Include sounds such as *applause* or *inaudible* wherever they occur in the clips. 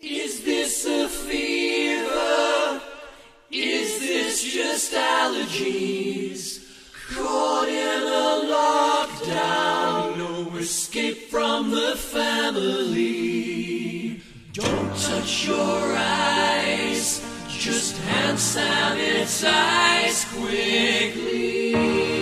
Is this a fever? Is this just allergies? Caught in a lockdown, no escape from the family. Don't touch your eyes, just hand sanitize quickly.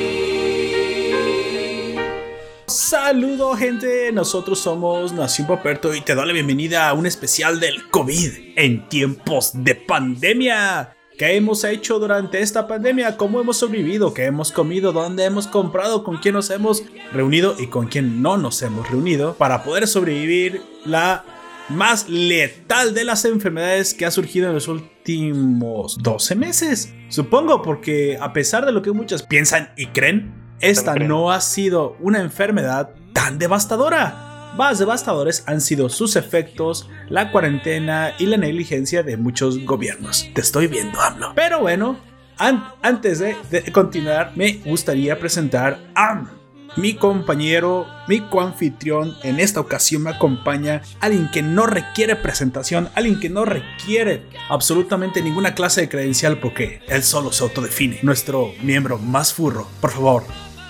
Saludo gente, nosotros somos Nación Paperto y te doy la bienvenida a un especial del COVID en tiempos de pandemia. ¿Qué hemos hecho durante esta pandemia? ¿Cómo hemos sobrevivido? ¿Qué hemos comido? ¿Dónde hemos comprado? ¿Con quién nos hemos reunido? ¿Y con quién no nos hemos reunido? Para poder sobrevivir la más letal de las enfermedades que ha surgido en los últimos 12 meses. Supongo porque a pesar de lo que muchos piensan y creen, esta no ha sido una enfermedad tan devastadora. Más devastadores han sido sus efectos, la cuarentena y la negligencia de muchos gobiernos. Te estoy viendo, AMLO. Pero bueno, an- antes de, de continuar, me gustaría presentar a mi compañero, mi coanfitrión. En esta ocasión me acompaña alguien que no requiere presentación, alguien que no requiere absolutamente ninguna clase de credencial porque él solo se autodefine. Nuestro miembro más furro. Por favor,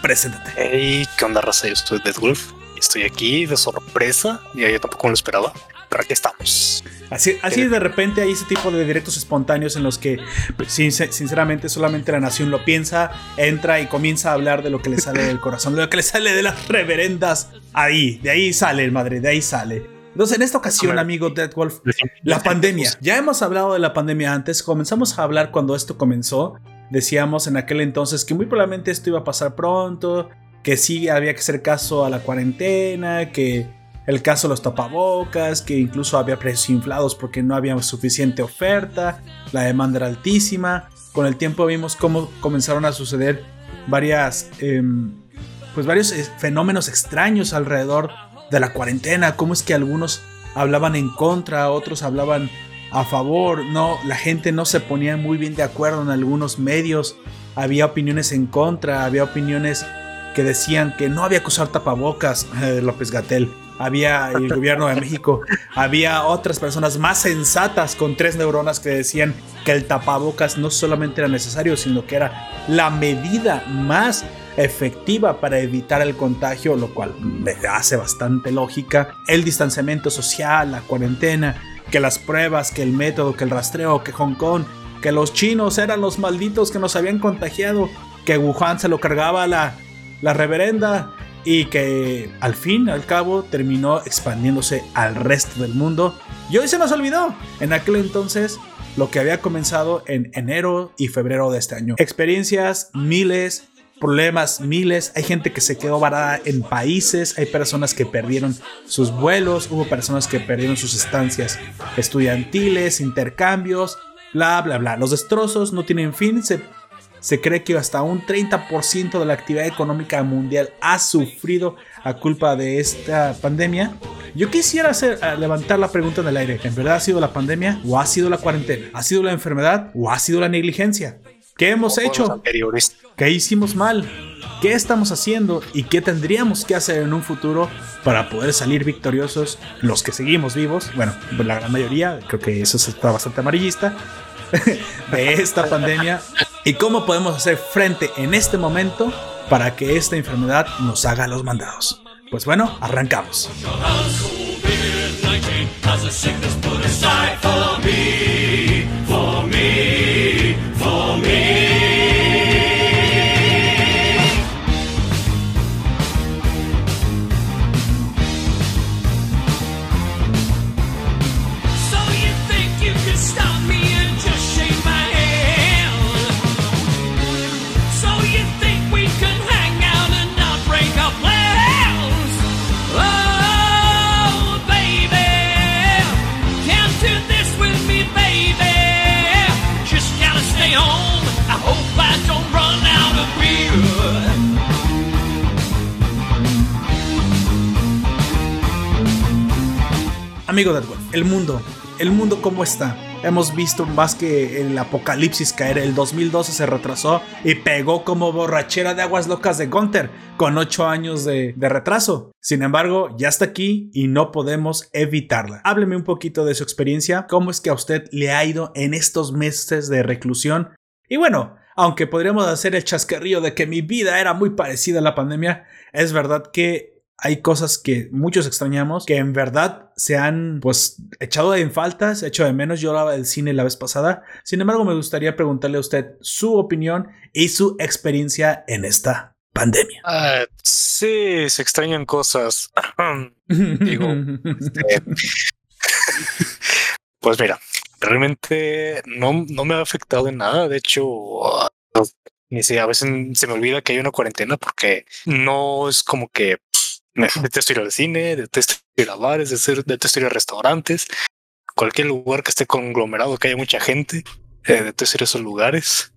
preséntate. Hey, ¿qué onda, raza? Yo soy Dead Wolf y estoy aquí de sorpresa. Y yo tampoco lo esperaba, pero aquí estamos. Así, así de repente hay ese tipo de directos espontáneos en los que, pues, sin- sinceramente, solamente la nación lo piensa, entra y comienza a hablar de lo que le sale del corazón, de lo que le sale de las reverendas. Ahí, de ahí sale, madre, de ahí sale. Entonces, en esta ocasión, amigo Dead Wolf, la pandemia. Ya hemos hablado de la pandemia antes, comenzamos a hablar cuando esto comenzó. Decíamos en aquel entonces que muy probablemente esto iba a pasar pronto, que sí había que hacer caso a la cuarentena, que el caso los tapabocas, que incluso había precios inflados porque no había suficiente oferta, la demanda era altísima. Con el tiempo vimos cómo comenzaron a suceder varias, em, pues varios eh, fenómenos extraños alrededor de la cuarentena, cómo es que algunos hablaban en contra, otros hablaban a favor, no, la gente no se ponía muy bien de acuerdo en algunos medios, había opiniones en contra, había opiniones que decían que no había que usar tapabocas, *laughs* eh, López Gatel. Había el gobierno de México, *laughs* había otras personas más sensatas con tres neuronas que decían que el tapabocas no solamente era necesario, sino que era la medida más efectiva para evitar el contagio, lo cual me hace bastante lógica. El distanciamiento social, la cuarentena, que las pruebas, que el método, que el rastreo, que Hong Kong, que los chinos eran los malditos que nos habían contagiado, que Wuhan se lo cargaba la, la reverenda y que al fin, al cabo, terminó expandiéndose al resto del mundo. Y hoy se nos olvidó, en aquel entonces, lo que había comenzado en enero y febrero de este año. Experiencias miles, problemas miles, hay gente que se quedó varada en países, hay personas que perdieron sus vuelos, hubo personas que perdieron sus estancias estudiantiles, intercambios, bla, bla, bla. Los destrozos no tienen fin, se se cree que hasta un 30% de la actividad económica mundial ha sufrido a culpa de esta pandemia. Yo quisiera hacer, levantar la pregunta en el aire. ¿En verdad ha sido la pandemia o ha sido la cuarentena? ¿Ha sido la enfermedad o ha sido la negligencia? ¿Qué hemos hecho? anteriores. ¿Qué hicimos mal? ¿Qué estamos haciendo? ¿Y qué tendríamos que hacer en un futuro para poder salir victoriosos los que seguimos vivos? Bueno, la gran mayoría, creo que eso está bastante amarillista, *laughs* de esta pandemia. ¿Y cómo podemos hacer frente en este momento para que esta enfermedad nos haga los mandados? Pues bueno, arrancamos. Amigo Deadwood, el mundo, el mundo cómo está. hemos visto más que el apocalipsis caer. El 2012 se retrasó y pegó como borrachera de aguas locas de Gunther con 8 años de, de retraso. Sin embargo, ya está aquí y no podemos evitarla. Hábleme un poquito de su experiencia, cómo es que a usted le ha ido en estos meses de reclusión. Y bueno, aunque podríamos hacer el chascarrillo de que mi vida era muy parecida a la pandemia, es verdad que hay cosas que muchos extrañamos que en verdad se han pues echado en faltas, hecho de menos. Yo hablaba del cine la vez pasada. Sin embargo, me gustaría preguntarle a usted su opinión y su experiencia en esta pandemia. Ah, sí, se extrañan cosas. *clears throat* Digo, este, *laughs* pues mira, realmente no, no me ha afectado en nada. De hecho, ni sé, a veces se me olvida que hay una cuarentena porque no es como que *laughs* detesto ir al cine, detesto ir a bares, detesto ir a restaurantes, cualquier lugar que esté conglomerado, que haya mucha gente, eh, detesto ir a esos lugares.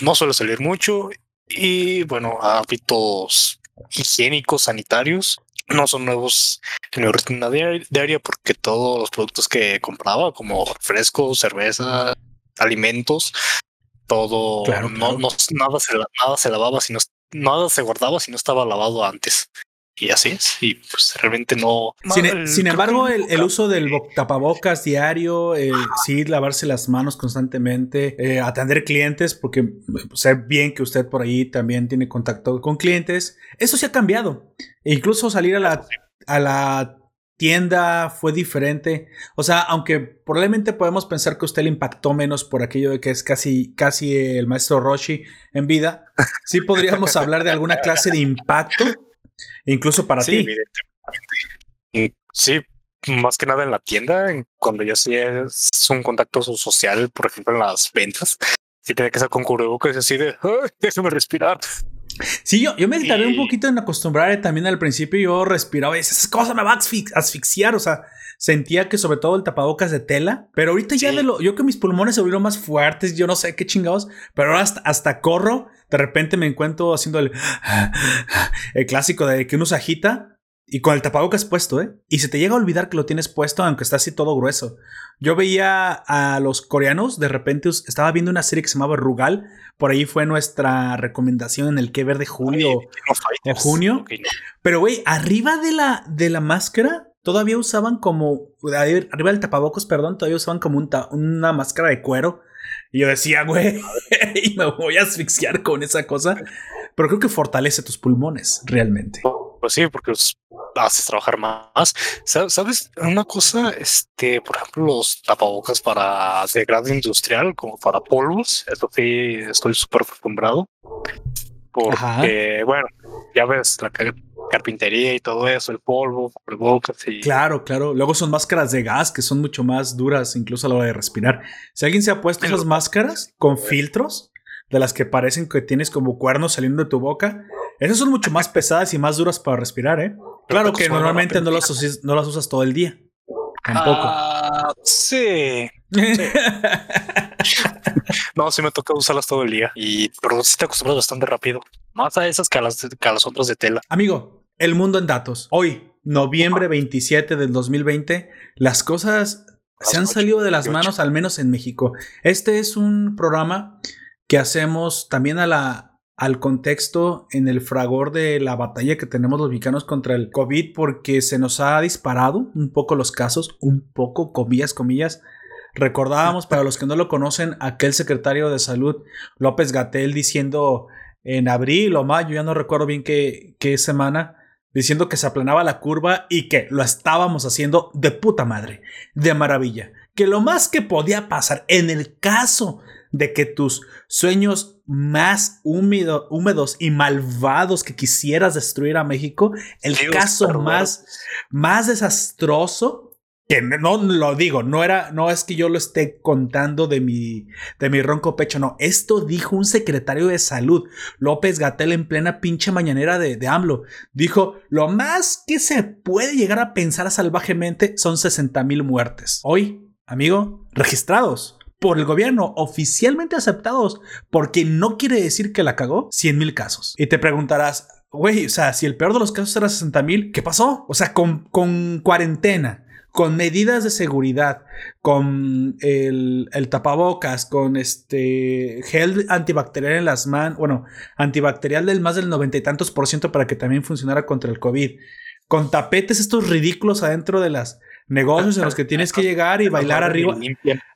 No suelo salir mucho y bueno, hábitos higiénicos, sanitarios, no son nuevos en mi rutina diaria porque todos los productos que compraba, como frescos, cerveza, alimentos, todo, no, no, nada, se, nada se lavaba, sino, nada se guardaba si no estaba lavado antes y así es. Y pues realmente no. Sin, embargo, el, uso del tapabocas diario, sí, lavarse las manos constantemente, eh, atender clientes, porque pues, sé bien que usted por ahí también tiene contacto con clientes, eso sí ha cambiado. E incluso salir a la, a la tienda fue diferente. O sea, aunque probablemente podemos pensar que usted le impactó menos por aquello de que es casi, casi el maestro Roshi en vida, sí podríamos hablar de alguna clase de impacto incluso para ti. Sí, más que nada en la tienda, cuando ya sí es un contacto social, por ejemplo, en las ventas, sí tiene que ser con cubrebocas así de, déjame respirar. Sí, yo, yo me tardé un poquito en acostumbrar también al principio. Yo respiraba y esa cosa me va a asfixiar. O sea, sentía que sobre todo el tapabocas de tela. Pero ahorita ya de lo. Yo que mis pulmones se volvieron más fuertes. Yo no sé qué chingados. Pero ahora hasta, hasta corro de repente me encuentro haciendo el, *laughs* el clásico de que uno se agita y con el tapabocas puesto, ¿eh? Y se te llega a olvidar que lo tienes puesto aunque está así todo grueso. Yo veía a los coreanos, de repente estaba viendo una serie que se llamaba Rugal, por ahí fue nuestra recomendación en el que ver de julio o junio. Pero güey, arriba de la, de la máscara todavía usaban como, arriba del tapabocas, perdón, todavía usaban como una máscara de cuero y yo decía, güey, *laughs* y me voy a asfixiar con esa cosa. Pero creo que fortalece tus pulmones realmente. Pues sí, porque haces trabajar más. ¿Sabes? Una cosa, este, por ejemplo, los tapabocas para de grado industrial, como para polvos, eso sí, estoy súper acostumbrado. Porque, bueno, ya ves, la carpintería y todo eso, el polvo, el boca, y... Claro, claro. Luego son máscaras de gas que son mucho más duras, incluso a la hora de respirar. Si alguien se ha puesto esas máscaras con filtros, de las que parecen que tienes como cuernos saliendo de tu boca, esas son mucho más pesadas y más duras para respirar, ¿eh? Claro que normalmente no las, usas, no las usas todo el día. Tampoco. Ah, sí. *laughs* no, sí me toca usarlas todo el día. Y pero sí te acostumbras bastante rápido. Más a esas que a las, que a las otras de tela. Amigo, el mundo en datos. Hoy, noviembre 27 del 2020, las cosas se han salido de las manos, al menos en México. Este es un programa que hacemos también a la, al contexto en el fragor de la batalla que tenemos los mexicanos contra el COVID, porque se nos ha disparado un poco los casos, un poco, comillas, comillas. Recordábamos, para los que no lo conocen, aquel secretario de salud, López Gatel, diciendo en abril o mayo, ya no recuerdo bien qué, qué semana, diciendo que se aplanaba la curva y que lo estábamos haciendo de puta madre, de maravilla. Que lo más que podía pasar en el caso de que tus sueños más húmedos y malvados que quisieras destruir a México, el caso más, más desastroso que no lo digo, no era, no es que yo lo esté contando de mi, de mi ronco pecho, no. Esto dijo un secretario de salud, López Gatel, en plena pinche mañanera de, de AMLO. Dijo: Lo más que se puede llegar a pensar salvajemente son 60 mil muertes. Hoy, amigo, registrados por el gobierno, oficialmente aceptados, porque no quiere decir que la cagó 100 mil casos. Y te preguntarás, güey, o sea, si el peor de los casos era 60 mil, ¿qué pasó? O sea, con, con cuarentena con medidas de seguridad, con el, el tapabocas, con este gel antibacterial en las manos, bueno, antibacterial del más del noventa y tantos por ciento para que también funcionara contra el COVID, con tapetes estos ridículos adentro de las negocios en los que *laughs* tienes que llegar y bailar arriba,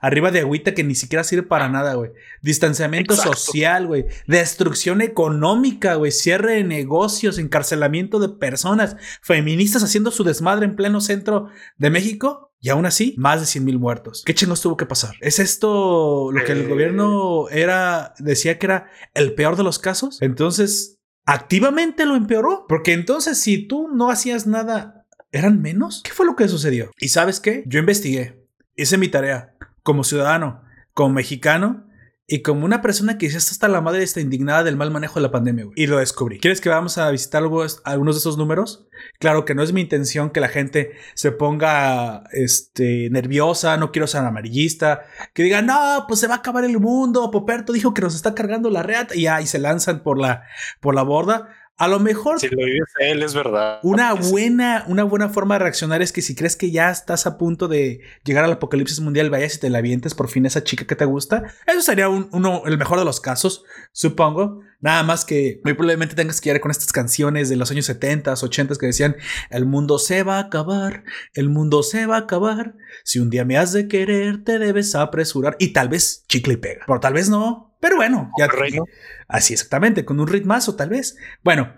arriba de agüita que ni siquiera sirve para nada, güey. Distanciamiento Exacto. social, güey. Destrucción económica, güey. Cierre de negocios, encarcelamiento de personas, feministas haciendo su desmadre en pleno centro de México. Y aún así, más de 100 mil muertos. ¿Qué chingos tuvo que pasar? ¿Es esto lo que el Eh. gobierno era, decía que era el peor de los casos? Entonces, activamente lo empeoró. Porque entonces, si tú no hacías nada ¿Eran menos? ¿Qué fue lo que sucedió? ¿Y sabes qué? Yo investigué, hice mi tarea como ciudadano, como mexicano y como una persona que ya está hasta la madre está indignada del mal manejo de la pandemia, güey. Y lo descubrí. ¿Quieres que vamos a visitar algunos de esos números? Claro que no es mi intención que la gente se ponga este, nerviosa, no quiero ser amarillista, que diga, no, pues se va a acabar el mundo, Poperto dijo que nos está cargando la reata y y se lanzan por la, por la borda. A lo mejor Si lo vives él, es verdad. una buena, una buena forma de reaccionar es que si crees que ya estás a punto de llegar al apocalipsis mundial, vayas y te la avientes por fin a esa chica que te gusta. Eso sería un- uno, el mejor de los casos, supongo. Nada más que muy probablemente tengas que ir con estas canciones de los años 70, 80 que decían: El mundo se va a acabar, el mundo se va a acabar. Si un día me has de querer, te debes apresurar. Y tal vez chicle y pega, pero tal vez no. Pero bueno, ya Reino. Así exactamente, con un ritmazo tal vez. Bueno,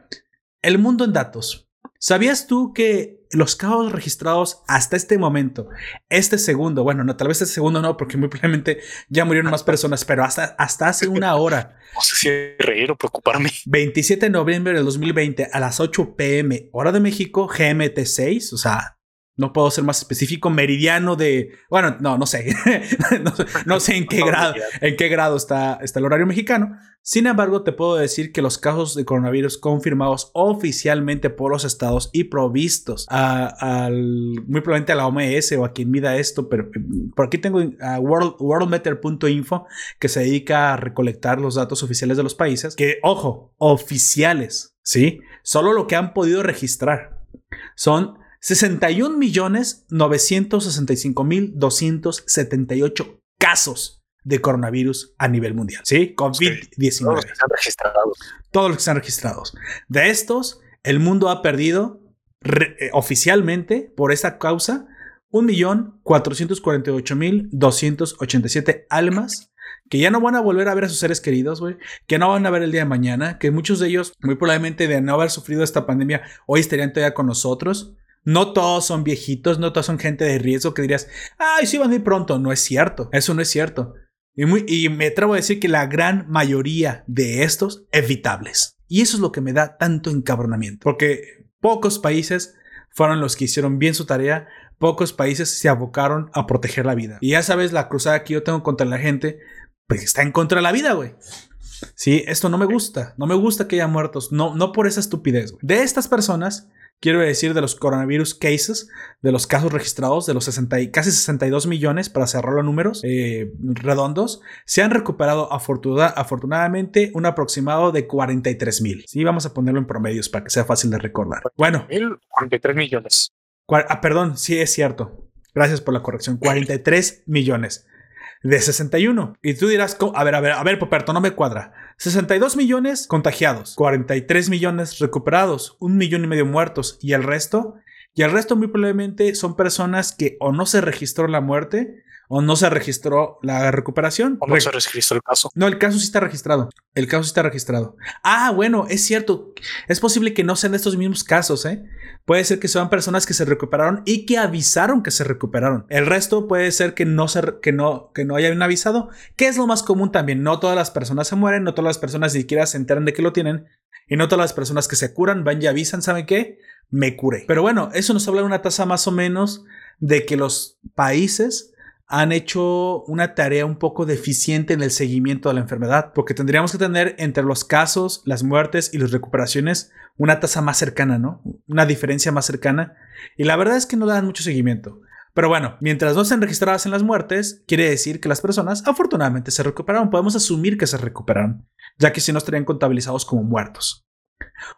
el mundo en datos. ¿Sabías tú que los casos registrados hasta este momento, este segundo, bueno, no, tal vez este segundo no, porque muy probablemente ya murieron más personas, pero hasta, hasta hace *laughs* una hora, No sé si reír o preocuparme. 27 de noviembre del 2020 a las 8 pm, hora de México, GMT 6, o sea, no puedo ser más específico, meridiano de, bueno, no, no sé, *laughs* no, sé- no sé en qué grado, *laughs* en qué grado está, está el horario mexicano. Sin embargo, te puedo decir que los casos de coronavirus confirmados oficialmente por los estados y provistos a- al, muy probablemente a la OMS o a quien mida esto, pero eh, por aquí tengo a World, worldmeter.info que se dedica a recolectar los datos oficiales de los países, que, ojo, oficiales, ¿sí? Solo lo que han podido registrar son 61 millones 965 mil 278 casos de coronavirus a nivel mundial. Sí, Todos COVID-19. los que están registrados. Todos los que están registrados. De estos, el mundo ha perdido re- eh, oficialmente por esta causa 1.448.287 almas que ya no van a volver a ver a sus seres queridos, güey, que no van a ver el día de mañana, que muchos de ellos, muy probablemente de no haber sufrido esta pandemia, hoy estarían todavía con nosotros. No todos son viejitos, no todos son gente de riesgo que dirías, ay, sí van ir pronto. No es cierto, eso no es cierto. Y, muy- y me atrevo a decir que la gran mayoría de estos evitables. Y eso es lo que me da tanto encabronamiento. Porque pocos países fueron los que hicieron bien su tarea. Pocos países se abocaron a proteger la vida. Y ya sabes, la cruzada que yo tengo contra la gente, pues está en contra de la vida, güey. Sí, esto no me gusta. No me gusta que haya muertos. No, no por esa estupidez. güey. De estas personas, quiero decir de los coronavirus cases, de los casos registrados, de los 60 y casi 62 millones, para cerrar los números eh, redondos, se han recuperado afortuna- afortunadamente un aproximado de 43 mil. Sí, vamos a ponerlo en promedios para que sea fácil de recordar. Bueno, 1043 millones. ah, perdón, sí es cierto. Gracias por la corrección. 43 millones de 61. Y tú dirás, a ver, a ver, a ver, Poperto, no me cuadra. 62 millones contagiados, 43 millones recuperados, un millón y medio muertos y el resto, y el resto muy probablemente son personas que o no se registró la muerte o no se registró la recuperación. ¿Cómo Re- se registró el caso? no, el caso sí está registrado. El caso sí está registrado. Ah, bueno, es cierto. Es posible que no sean estos mismos casos, ¿eh? Puede ser que sean personas que se recuperaron y que avisaron que se recuperaron. El resto puede ser que no se, que no, que no hayan avisado, que es lo más común también. No todas las personas se mueren, no todas las personas ni siquiera se enteran de que lo tienen. Y no todas las personas que se curan van y avisan, ¿saben qué? Me curé. Pero bueno, eso nos habla de una tasa más o menos de que los países han hecho una tarea un poco deficiente en el seguimiento de la enfermedad, porque tendríamos que tener entre los casos, las muertes y las recuperaciones una tasa más cercana, ¿no? Una diferencia más cercana. Y la verdad es que no dan mucho seguimiento. Pero bueno, mientras no estén registradas en las muertes, quiere decir que las personas afortunadamente se recuperaron. Podemos asumir que se recuperaron, ya que si no estarían contabilizados como muertos.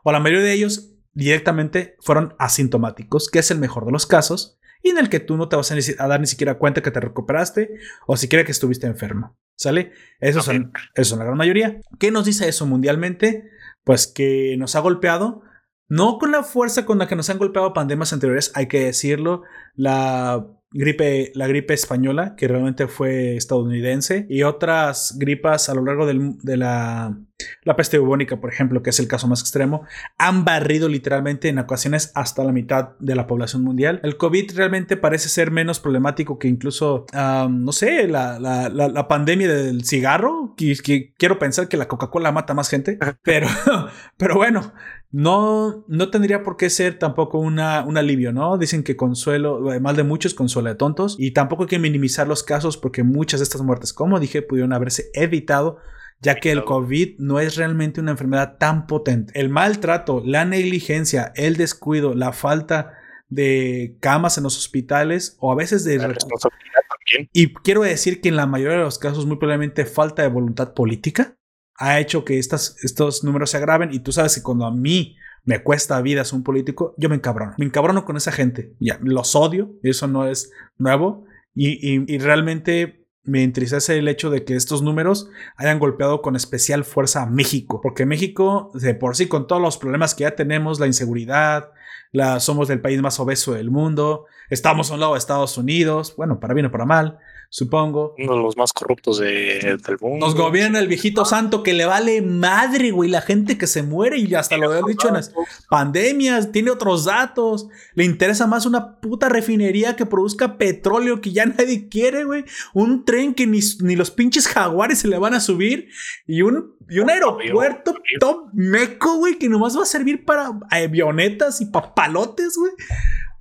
O la mayoría de ellos directamente fueron asintomáticos, que es el mejor de los casos, y en el que tú no te vas a, dar ni siquiera cuenta que te recuperaste o siquiera que estuviste enfermo. ¿Sale? Esos son, esos son la gran mayoría. ¿Qué nos dice eso mundialmente? Pues que nos ha golpeado, no con la fuerza con la que nos han golpeado pandemias anteriores, hay que decirlo, la gripe, la gripe española, que realmente fue estadounidense, y otras gripas a lo largo del- de la, la peste bubónica, por ejemplo, que es el caso más extremo, han barrido literalmente en ocasiones hasta la mitad de la población mundial. El COVID realmente parece ser menos problemático que incluso, um, no sé, la, la, la, la pandemia del cigarro, que, que quiero pensar que la Coca-Cola mata más gente, pero, *laughs* pero bueno, no, no tendría por qué ser tampoco una, un alivio, ¿no? Dicen que consuelo, mal de muchos, consuelo de tontos, y tampoco hay que minimizar los casos porque muchas de estas muertes, como dije, pudieron haberse evitado ya que el COVID no es realmente una enfermedad tan potente. El maltrato, la negligencia, el descuido, la falta de camas en los hospitales o a veces de... La responsabilidad también. Y quiero decir que en la mayoría de los casos muy probablemente falta de voluntad política ha hecho que estas, estos números se agraven y tú sabes que cuando a mí me cuesta vida ser un político, yo me encabrono. Me encabrono con esa gente. Ya, los odio, eso no es nuevo. Y, y- y realmente me entristece el hecho de que estos números hayan golpeado con especial fuerza a México. Porque México, de por sí, con todos los problemas que ya tenemos, la inseguridad, la, somos el país más obeso del mundo, estamos a un lado de Estados Unidos, bueno, para bien o para mal, supongo. Uno de los más corruptos de- del mundo. Nos gobierna el viejito santo que le vale madre, güey, la gente que se muere y hasta lo he dicho en las pandemias, tiene otros datos, le interesa más una puta refinería que produzca petróleo que ya *laughs* nadie quiere, güey, un tren que ni, ni los pinches jaguares se le van a subir y un, y un aeropuerto top meco, güey, que nomás va a servir para avionetas y papalotes, güey.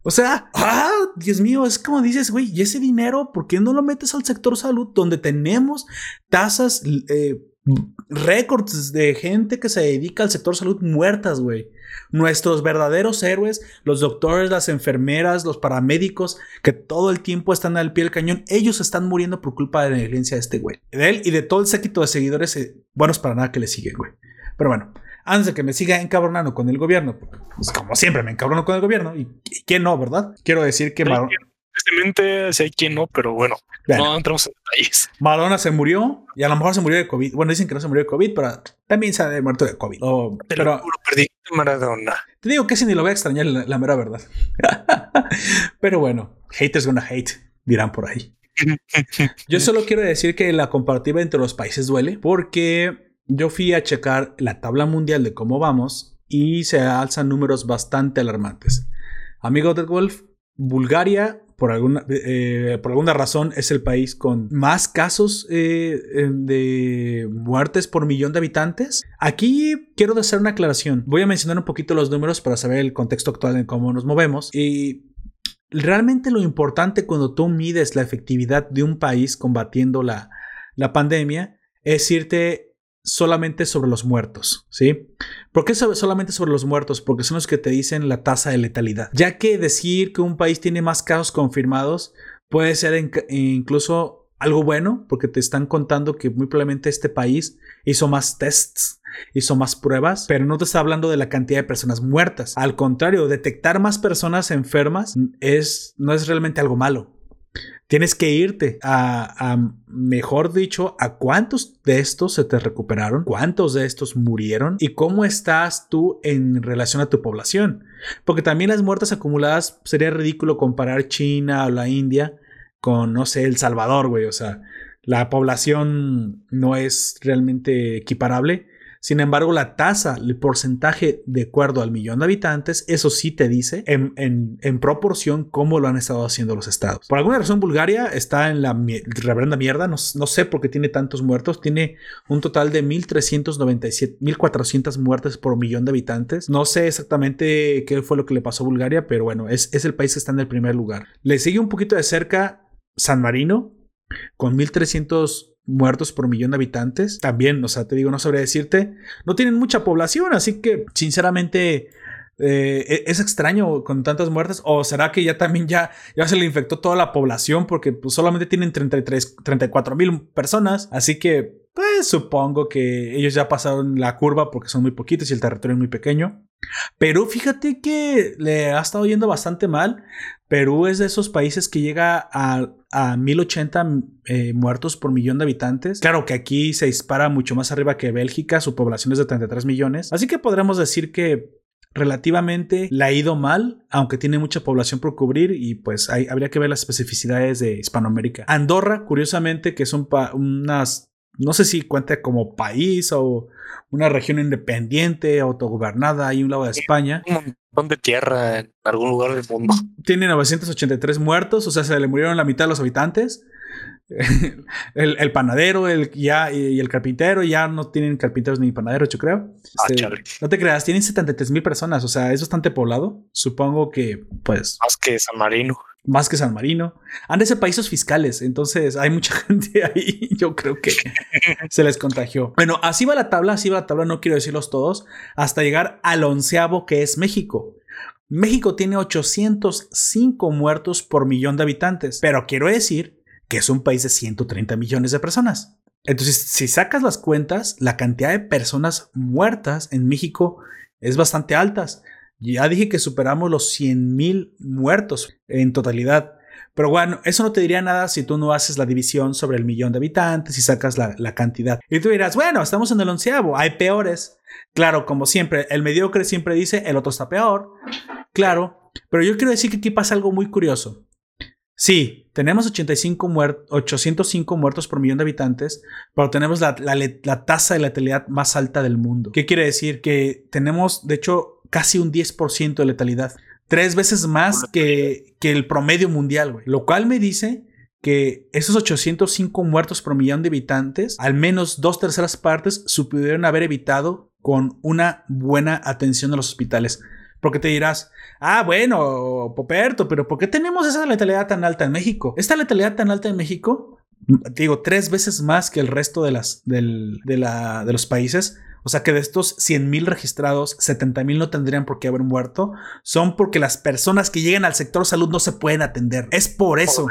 O sea, ah, Dios mío, es como dices, güey, y ese dinero, ¿por qué no lo metes al sector salud donde tenemos tasas, eh, récords de gente que se dedica al sector salud muertas, güey? Nuestros verdaderos héroes, los doctores, las enfermeras, los paramédicos, que todo el tiempo están al pie del cañón, ellos están muriendo por culpa de la negligencia de este güey. De él y de todo el séquito de seguidores eh, buenos para nada que le siguen, güey. Pero bueno, antes de que me siga encabronando con el gobierno, porque, pues, como siempre me encabrono con el gobierno, y, y quién no, ¿verdad? Quiero decir que Mar- Tristemente, sí hay quien no, pero bueno, Bueno. no entramos en detalles. Maradona se murió y a lo mejor se murió de COVID. Bueno, dicen que no se murió de COVID, pero también se ha muerto de COVID. O- Te lo pero juro, perdí Maradona. te digo que ese ni lo voy a extrañar, la, la mera verdad. *laughs* pero bueno, haters gonna hate, dirán por ahí. *laughs* Yo solo quiero decir que la comparativa entre los países duele porque yo fui a checar la tabla mundial de cómo vamos y se alzan números bastante alarmantes. Amigo de Wolf, Bulgaria, por alguna, eh, por alguna razón, es el país con más casos eh, de muertes por millón de habitantes. Aquí quiero hacer una aclaración. Voy a mencionar un poquito los números para saber el contexto actual en cómo nos movemos. Y realmente lo importante cuando tú mides la efectividad de un país combatiendo la, la pandemia es irte solamente sobre los muertos, ¿sí? ¿Por qué solamente sobre los muertos? Porque son los que te dicen la tasa de letalidad. Ya que decir que un país tiene más casos confirmados puede ser incluso algo bueno, porque te están contando que muy probablemente este país hizo más tests, hizo más pruebas, pero no te está hablando de la cantidad de personas muertas. Al contrario, detectar más personas enfermas es, no es realmente algo malo. Tienes que irte a, mejor dicho, a cuántos de estos se te recuperaron, cuántos de estos murieron y cómo estás tú en relación a tu población. Porque también las muertes acumuladas sería ridículo comparar China o la India con, no sé, El Salvador, güey. O sea, la población no es realmente equiparable. Sin embargo, la tasa, el porcentaje de acuerdo al millón de habitantes, eso sí te dice en, en, en proporción cómo lo han estado haciendo los estados. Por alguna razón, Bulgaria está en la reverenda mierda. No, no sé por qué tiene tantos muertos. Tiene un total de 1.397, 1.400 muertes por millón de habitantes. No sé exactamente qué fue lo que le pasó a Bulgaria, pero bueno, es, es el país que está en el primer lugar. Le sigue un poquito de cerca San Marino, con 1.300 muertos por millón de habitantes. También, o sea, te digo, no sabría decirte. No tienen mucha población, así que, sinceramente, eh, es extraño con tantas muertes. ¿O será que ya también ya, ya se le infectó toda la población? Porque pues, solamente tienen 33, 34 mil personas. Así que, pues supongo que ellos ya pasaron la curva porque son muy poquitos y el territorio es muy pequeño. Perú, fíjate que le ha estado yendo bastante mal. Perú es de esos países que llega a, a 1080 eh, muertos por millón de habitantes. Claro que aquí se dispara mucho más arriba que Bélgica, su población es de 33 millones. Así que podremos decir que relativamente le ha ido mal, aunque tiene mucha población por cubrir y pues habría que ver las especificidades de Hispanoamérica. Andorra, curiosamente, que es un unas, no sé si cuenta como país o una región independiente, autogobernada, ahí un lado de España. Un montón de tierra en algún lugar del mundo. *laughs* Tiene 983 muertos, o sea, se le murieron la mitad de los habitantes. *laughs* el, panadero el, ya, y el carpintero ya no tienen carpinteros ni panaderos, yo creo. Ah, Este, no te creas, tienen 73 mil personas, o sea, es bastante poblado. Supongo que, pues, Más que San Marino. Más que San Marino. Han de ser países fiscales, entonces hay mucha *laughs* gente ahí. Yo creo que se les contagió. Bueno, así va la tabla, así va la tabla, no quiero decirlos todos, hasta llegar al onceavo que es México. México tiene 805 muertos por millón de habitantes, pero quiero decir que es un país de 130 millones de personas. Entonces, si sacas las cuentas, la cantidad de personas muertas en México es bastante alta. Ya dije que superamos los 100 mil muertos en totalidad. Pero bueno, eso no te diría nada si tú no haces la división sobre el millón de habitantes y sacas la, cantidad. Y tú dirás, bueno, estamos en el onceavo, hay peores. Claro, como siempre, el mediocre siempre dice, el otro está peor. Claro, pero yo quiero decir que aquí pasa algo muy curioso. Sí, tenemos 85 muer 805 muertos por millón de habitantes, pero tenemos la, la, tasa de letalidad más alta del mundo. ¿Qué quiere decir? Que tenemos, de hecho, casi un 10% de letalidad. Tres veces más que, que el promedio mundial, güey. Lo cual me dice que esos 805 muertos por millón de habitantes, al menos dos terceras partes, se pudieron haber evitado con una buena atención a los hospitales. Porque te dirás, ah, bueno, Poperto, pero ¿por qué tenemos esa letalidad tan alta en México? Esta letalidad tan alta en México, digo, tres veces más que el resto de, las, del, de, la, de los países. O sea que de estos 100 mil registrados, 70 mil no tendrían por qué haber muerto. Son porque las personas que llegan al sector salud no se pueden atender. Es por eso.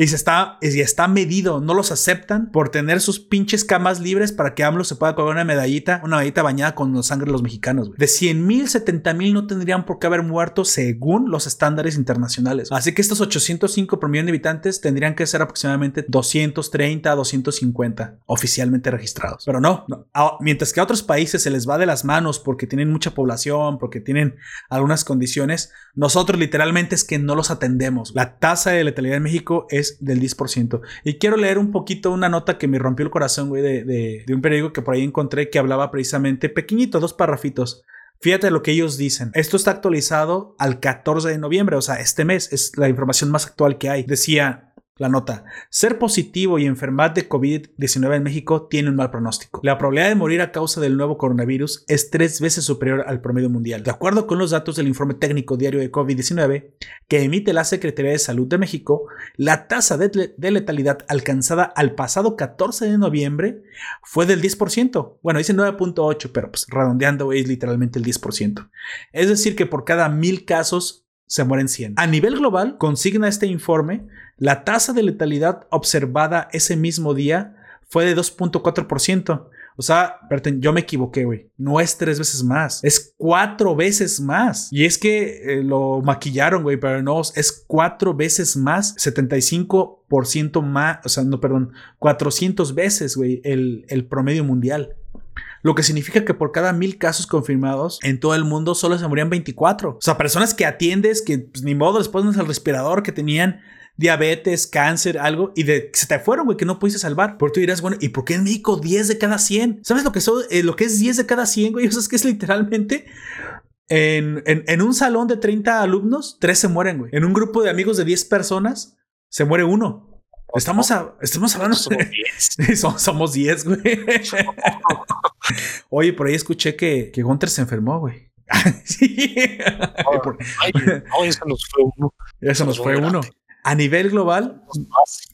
Y se está, y está medido, no los aceptan por tener sus pinches camas libres para que AMLO se pueda colgar una medallita, una medallita bañada con la sangre de los mexicanos. De 100 mil, 70 mil no tendrían por qué haber muerto según los estándares internacionales. Así que estos 805 por millón de habitantes tendrían que ser aproximadamente 230 a 250 oficialmente registrados. Pero no, no. A, mientras que a otros países se les va de las manos porque tienen mucha población, porque tienen algunas condiciones, nosotros literalmente es que no los atendemos. La tasa de letalidad en México es del 10%. Y quiero leer un poquito una nota que me rompió el corazón, güey, de, de, de un periódico que por ahí encontré que hablaba precisamente, pequeñito, dos parrafitos. Fíjate lo que ellos dicen. Esto está actualizado al 14 de noviembre, o sea, este mes es la información más actual que hay. Decía la nota, ser positivo y enfermar de COVID-19 en México tiene un mal pronóstico. La probabilidad de morir a causa del nuevo coronavirus es tres veces superior al promedio mundial. De acuerdo con los datos del informe técnico diario de COVID-19 que emite la Secretaría de Salud de México, la tasa de, de, letalidad alcanzada al pasado 14 de noviembre fue del 10%. Bueno, dice 9.8, pero pues redondeando es literalmente el 10%. Es decir, que por cada mil casos se mueren 100. A nivel global, consigna este informe, la tasa de letalidad observada ese mismo día fue de 2.4%. O sea, yo me equivoqué, güey. No es tres veces más, es cuatro veces más. Y es que eh, lo maquillaron, güey, pero no, es cuatro veces más, 75% más, o sea, no, perdón, 400 veces, güey, el, promedio mundial lo que significa que por cada mil casos confirmados en todo el mundo solo se morían 24. O sea, personas que atiendes, que pues, ni modo les pones al respirador, que tenían diabetes, cáncer, algo, y de se te fueron, güey, que no pudiste salvar. Por tú dirás, bueno, ¿y por qué en México 10 de cada 100? ¿Sabes lo que, so, eh, lo que es 10 de cada 100, güey? *laughs* O sea, es que es literalmente en, en, en, un salón de 30 alumnos, 3 se mueren, güey. En un grupo de amigos de 10 personas, se muere uno. Estamos, a, estamos hablando. Somos 10. *laughs* somos, somos 10, güey. *laughs* Oye, por ahí escuché que, que Gunter se enfermó, güey. sí. Oh, ay, no, eso nos fue uno. Eso nos fue uno. A nivel global,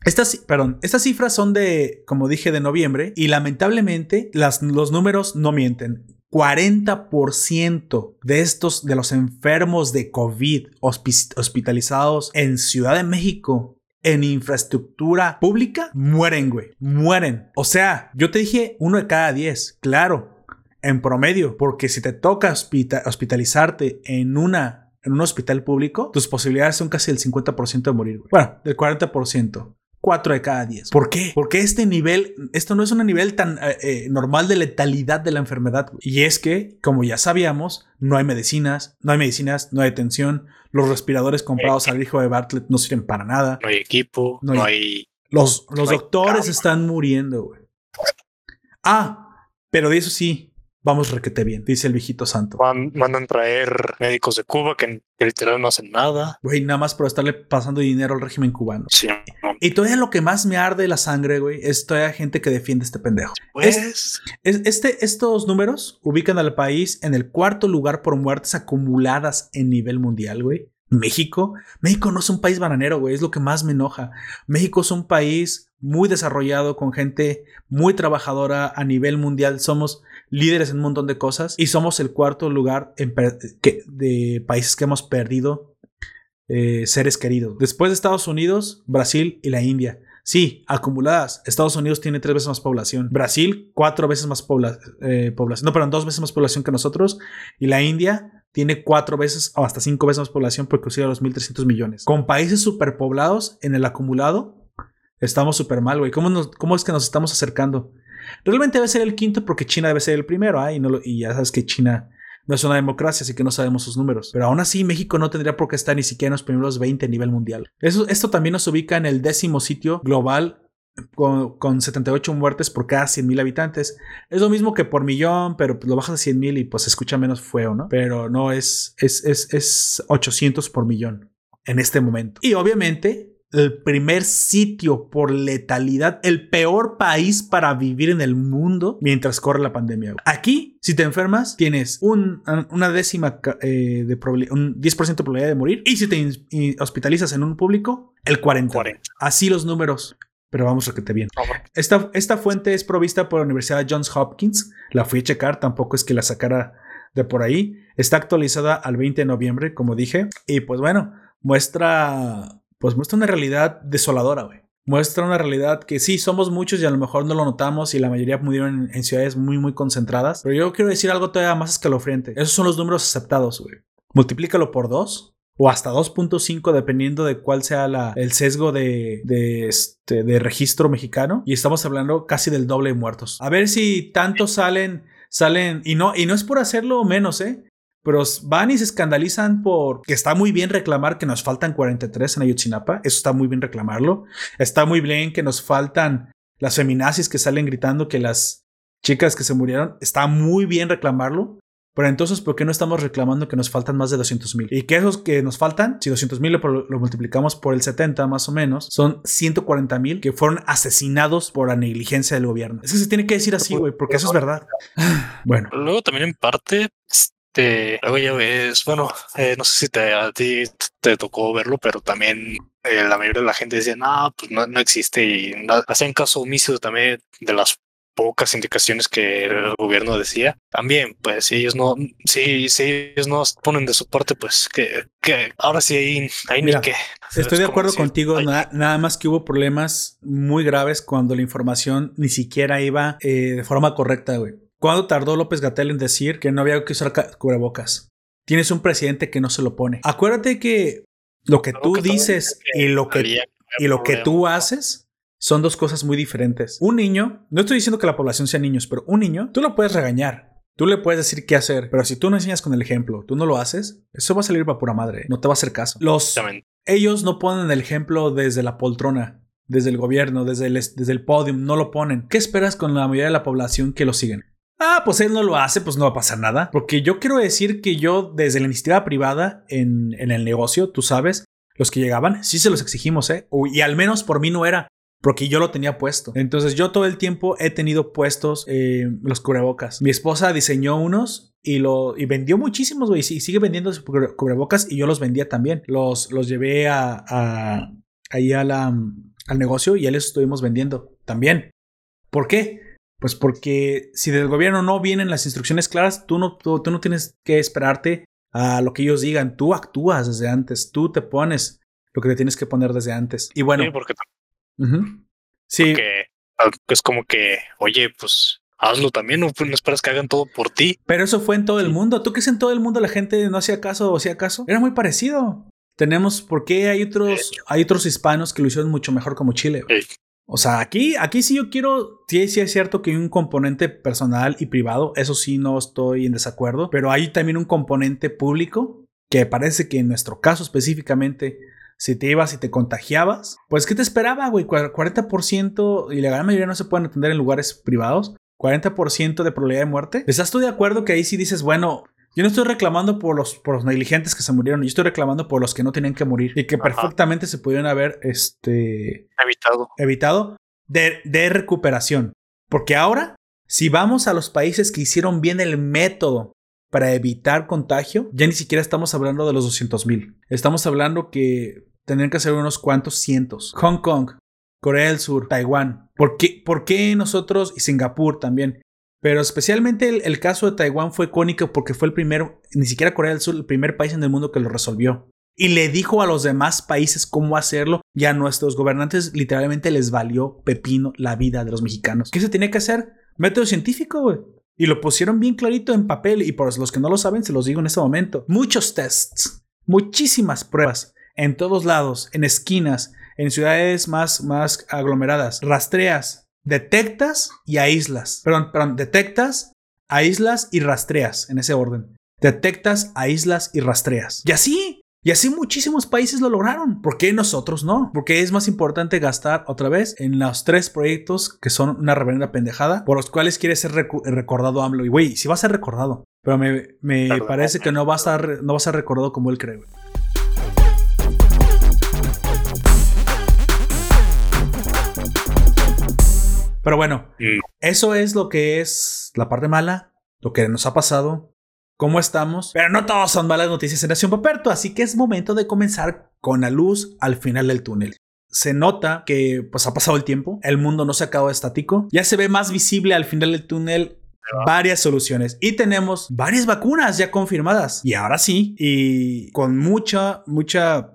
estas, perdón, estas cifras son de, como dije, de noviembre y lamentablemente las, los números no mienten. 40% de estos, de los enfermos de COVID hospitalizados en Ciudad de México en infraestructura pública mueren, güey. Mueren. O sea, yo te dije uno de cada diez. Claro. en promedio, porque si te toca hospita- hospitalizarte en una en un hospital público, tus posibilidades son casi del 50% de morir. güey. Bueno, del 40%. 4 de cada 10. ¿Por qué? Porque este nivel, esto no es un nivel tan eh, eh, normal de letalidad de la enfermedad. güey. Y es que, como ya sabíamos, no hay medicinas, no hay medicinas, no hay atención. Los respiradores comprados al hijo de Bartlett no sirven para nada. No hay equipo, No no hay-. Los, los No doctores están muriendo, güey. Ah, pero de eso sí, vamos requete bien, dice el viejito santo. man- mandan traer médicos de Cuba que, que literal no hacen nada. Güey, nada más por estarle pasando dinero al régimen cubano. Sí, Y todavía lo que más me arde la sangre, güey, es todavía gente que defiende este pendejo. pues, Es- este, estos números ubican al país en el cuarto lugar por muertes acumuladas en nivel mundial, güey. México. México no es un país bananero, güey. Es lo que más me enoja. México es un país muy desarrollado, con gente muy trabajadora a nivel mundial. Somos líderes en un montón de cosas y somos el cuarto lugar en que- de países que hemos perdido eh, seres queridos. Después de Estados Unidos, Brasil y la India. Sí, acumuladas. Estados Unidos tiene tres veces más población. Brasil, cuatro veces más eh, población. No, perdón, dos veces más población que nosotros. Y la India tiene cuatro veces o hasta cinco veces más población porque consigue los 1.300 millones. Con países superpoblados en el acumulado, estamos súper mal, güey. ¿Cómo, nos- ¿Cómo es que nos estamos acercando? Realmente debe ser el quinto porque China debe ser el primero. ah, y, ya sabes que China no es una democracia, así que no sabemos sus números. Pero aún así, México no tendría por qué estar ni siquiera en los primeros 20 a nivel mundial. Esto también nos ubica en el décimo sitio global con, con 78 muertes por cada 100 mil habitantes. Es lo mismo que por millón, pero pues lo bajas a 100 mil y pues se escucha menos feo, ¿no? Pero no es, es, es, es 800 por millón en este momento. Y obviamente, el primer sitio por letalidad, el peor país para vivir en el mundo mientras corre la pandemia. Aquí, si te enfermas, tienes un- una décima eh, de un 10% de probabilidad de morir. Y si te hospitalizas en un público, el 40. 40. Así los números. Pero vamos a que te bien. Esta, esta fuente es provista por la Universidad Johns Hopkins. La fui a checar, tampoco es que la sacara de por ahí. Está actualizada al 20 de noviembre, como dije. Y pues bueno, muestra, pues muestra una realidad desoladora, güey. Muestra una realidad que sí, somos muchos y a lo mejor no lo notamos y la mayoría murieron en, ciudades muy, muy concentradas. Pero yo quiero decir algo todavía más escalofriante. Esos son los números aceptados, güey. Multiplícalo por dos o hasta 2.5 dependiendo de cuál sea el sesgo de, de, este, de registro mexicano y estamos hablando casi del doble de muertos. A ver si tantos salen, salen y no, y no es por hacerlo menos, ¿eh? Pero van y se escandalizan por que está muy bien reclamar que nos faltan 43 en Ayotzinapa. Eso está muy bien reclamarlo. Está muy bien que nos faltan las feminazis que salen gritando que las chicas que se murieron. Está muy bien reclamarlo. Pero entonces, ¿por qué no estamos reclamando que nos faltan más de 200 mil? Y que esos que nos faltan, si 200 mil lo, lo multiplicamos por el 70 más o menos, son 140 mil que fueron asesinados por la negligencia del gobierno. Es que se tiene que decir así, güey, porque eso es verdad. *sighs* Bueno, Luego también en parte, este, luego ya ves, bueno, eh, no sé si te, a ti te tocó verlo, pero también eh, la mayoría de la gente decía, no, pues no, no existe y no- hacían caso omiso también de las pocas indicaciones que el gobierno decía. También, pues si ellos no, si, si ellos no ponen de su parte, pues que, que ahora sí hay, hay ni que. Estoy Es de acuerdo decir, contigo, "Ay, na- nada más que hubo problemas muy graves cuando la información ni siquiera iba eh, de forma correcta, güey. ¿Cuándo tardó López Gatel en decir que no había que usar ca- cubrebocas? Tienes un presidente que no se lo pone. Acuérdate que lo que tú que dices que y lo que, y lo que tú haces son dos cosas muy diferentes. Un niño, no estoy diciendo que la población sea niños, pero un niño, tú lo puedes regañar. Tú le puedes decir qué hacer, pero si tú no enseñas con el ejemplo, tú no lo haces, eso va a salir para pura madre, no te va a hacer caso. Los, ellos no ponen el ejemplo desde la poltrona, desde el gobierno, desde el, desde el podium, no lo ponen. ¿Qué esperas con la mayoría de la población que lo siguen? Ah, pues él no lo hace, pues no va a pasar nada. Porque yo quiero decir que yo, desde la iniciativa privada en, en el negocio, tú sabes, los que llegaban, sí se los exigimos, ¿eh? Y al menos por mí no era, porque yo lo tenía puesto. Entonces yo todo el tiempo he tenido puestos eh, los cubrebocas. Mi esposa diseñó unos y lo y vendió muchísimos, güey. Y sigue vendiendo cubrebocas y yo los vendía también. Los, los llevé a, a- ahí al negocio y ya les estuvimos vendiendo también. ¿Por qué? Pues porque si del gobierno no vienen las instrucciones claras, tú no, tú, tú no tienes que esperarte a lo que ellos digan. Tú actúas desde antes, tú te pones lo que te tienes que poner desde antes. Y bueno, Sí, porque ujú. sí, que es como que, oye, pues hazlo también, no, no esperas que hagan todo por ti. Pero eso fue en todo el mundo. ¿Tú crees en todo el mundo la gente no hacía caso o hacía caso? Era muy parecido. Tenemos, ¿por qué hay otros, hay otros hispanos que lo hicieron mucho mejor como Chile? Sí. O sea, aquí, aquí sí yo quiero, sí, sí es cierto que hay un componente personal y privado, eso sí no estoy en desacuerdo, pero hay también un componente público que parece que en nuestro caso específicamente, si te ibas y te contagiabas, pues ¿qué te esperaba, güey? Cu- 40% y la gran mayoría no se pueden atender en lugares privados. 40% de probabilidad de muerte. ¿Estás tú de acuerdo que ahí sí dices, bueno, yo no estoy reclamando por los, por los negligentes que se murieron, yo estoy reclamando por los que no tenían que morir y que Ajá. perfectamente se pudieron haber este, Evitado. evitado de, de recuperación. Porque ahora, si vamos a los países que hicieron bien el método para evitar contagio, ya ni siquiera estamos hablando de los 200 mil. Estamos hablando que tendrían que ser unos cuantos cientos. Hong Kong, Corea del Sur, Taiwán. ¿Por qué, por qué nosotros y Singapur también? Pero especialmente el, caso de Taiwán fue icónico porque fue el primero, ni siquiera Corea del Sur, el primer país en el mundo que lo resolvió. Y le dijo a los demás países cómo hacerlo y a nuestros gobernantes literalmente les valió pepino la vida de los mexicanos. ¿Qué se tiene que hacer? Método científico, güey. Y lo pusieron bien clarito en papel y por los que no lo saben se los digo en este momento. Muchos tests, muchísimas pruebas en todos lados, en esquinas, en ciudades más, más aglomeradas. Rastreas, detectas y aíslas. Perdón, perdón, detectas, aíslas y rastreas en ese orden. Detectas, aíslas y rastreas. Y así, y así muchísimos países lo lograron. ¿Por qué nosotros no? Porque es más importante gastar otra vez en los tres proyectos que son una reverenda pendejada por los cuales quiere ser recordado AMLO. Y güey, si va a ser recordado. Pero me, me parece que no va, a estar, no va a ser recordado como él cree. Pero bueno, eso es lo que es la parte mala, lo que nos ha pasado, cómo estamos. Pero no todos son malas noticias en Nación Paperto, así que es momento de comenzar con la luz al final del túnel. Se nota que pues ha pasado el tiempo, el mundo no se ha quedado estático, ya se ve más visible al final del túnel varias soluciones y tenemos varias vacunas ya confirmadas y ahora sí y con mucha mucha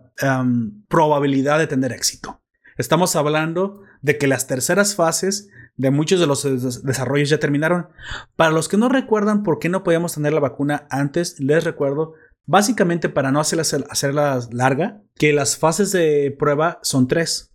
probabilidad de tener éxito. Estamos hablando de que las terceras fases de muchos de los des- desarrollos ya terminaron. Para los que no recuerdan por qué no podíamos tener la vacuna antes, les recuerdo, básicamente para no hacerla, hacerla larga, que las fases de prueba son tres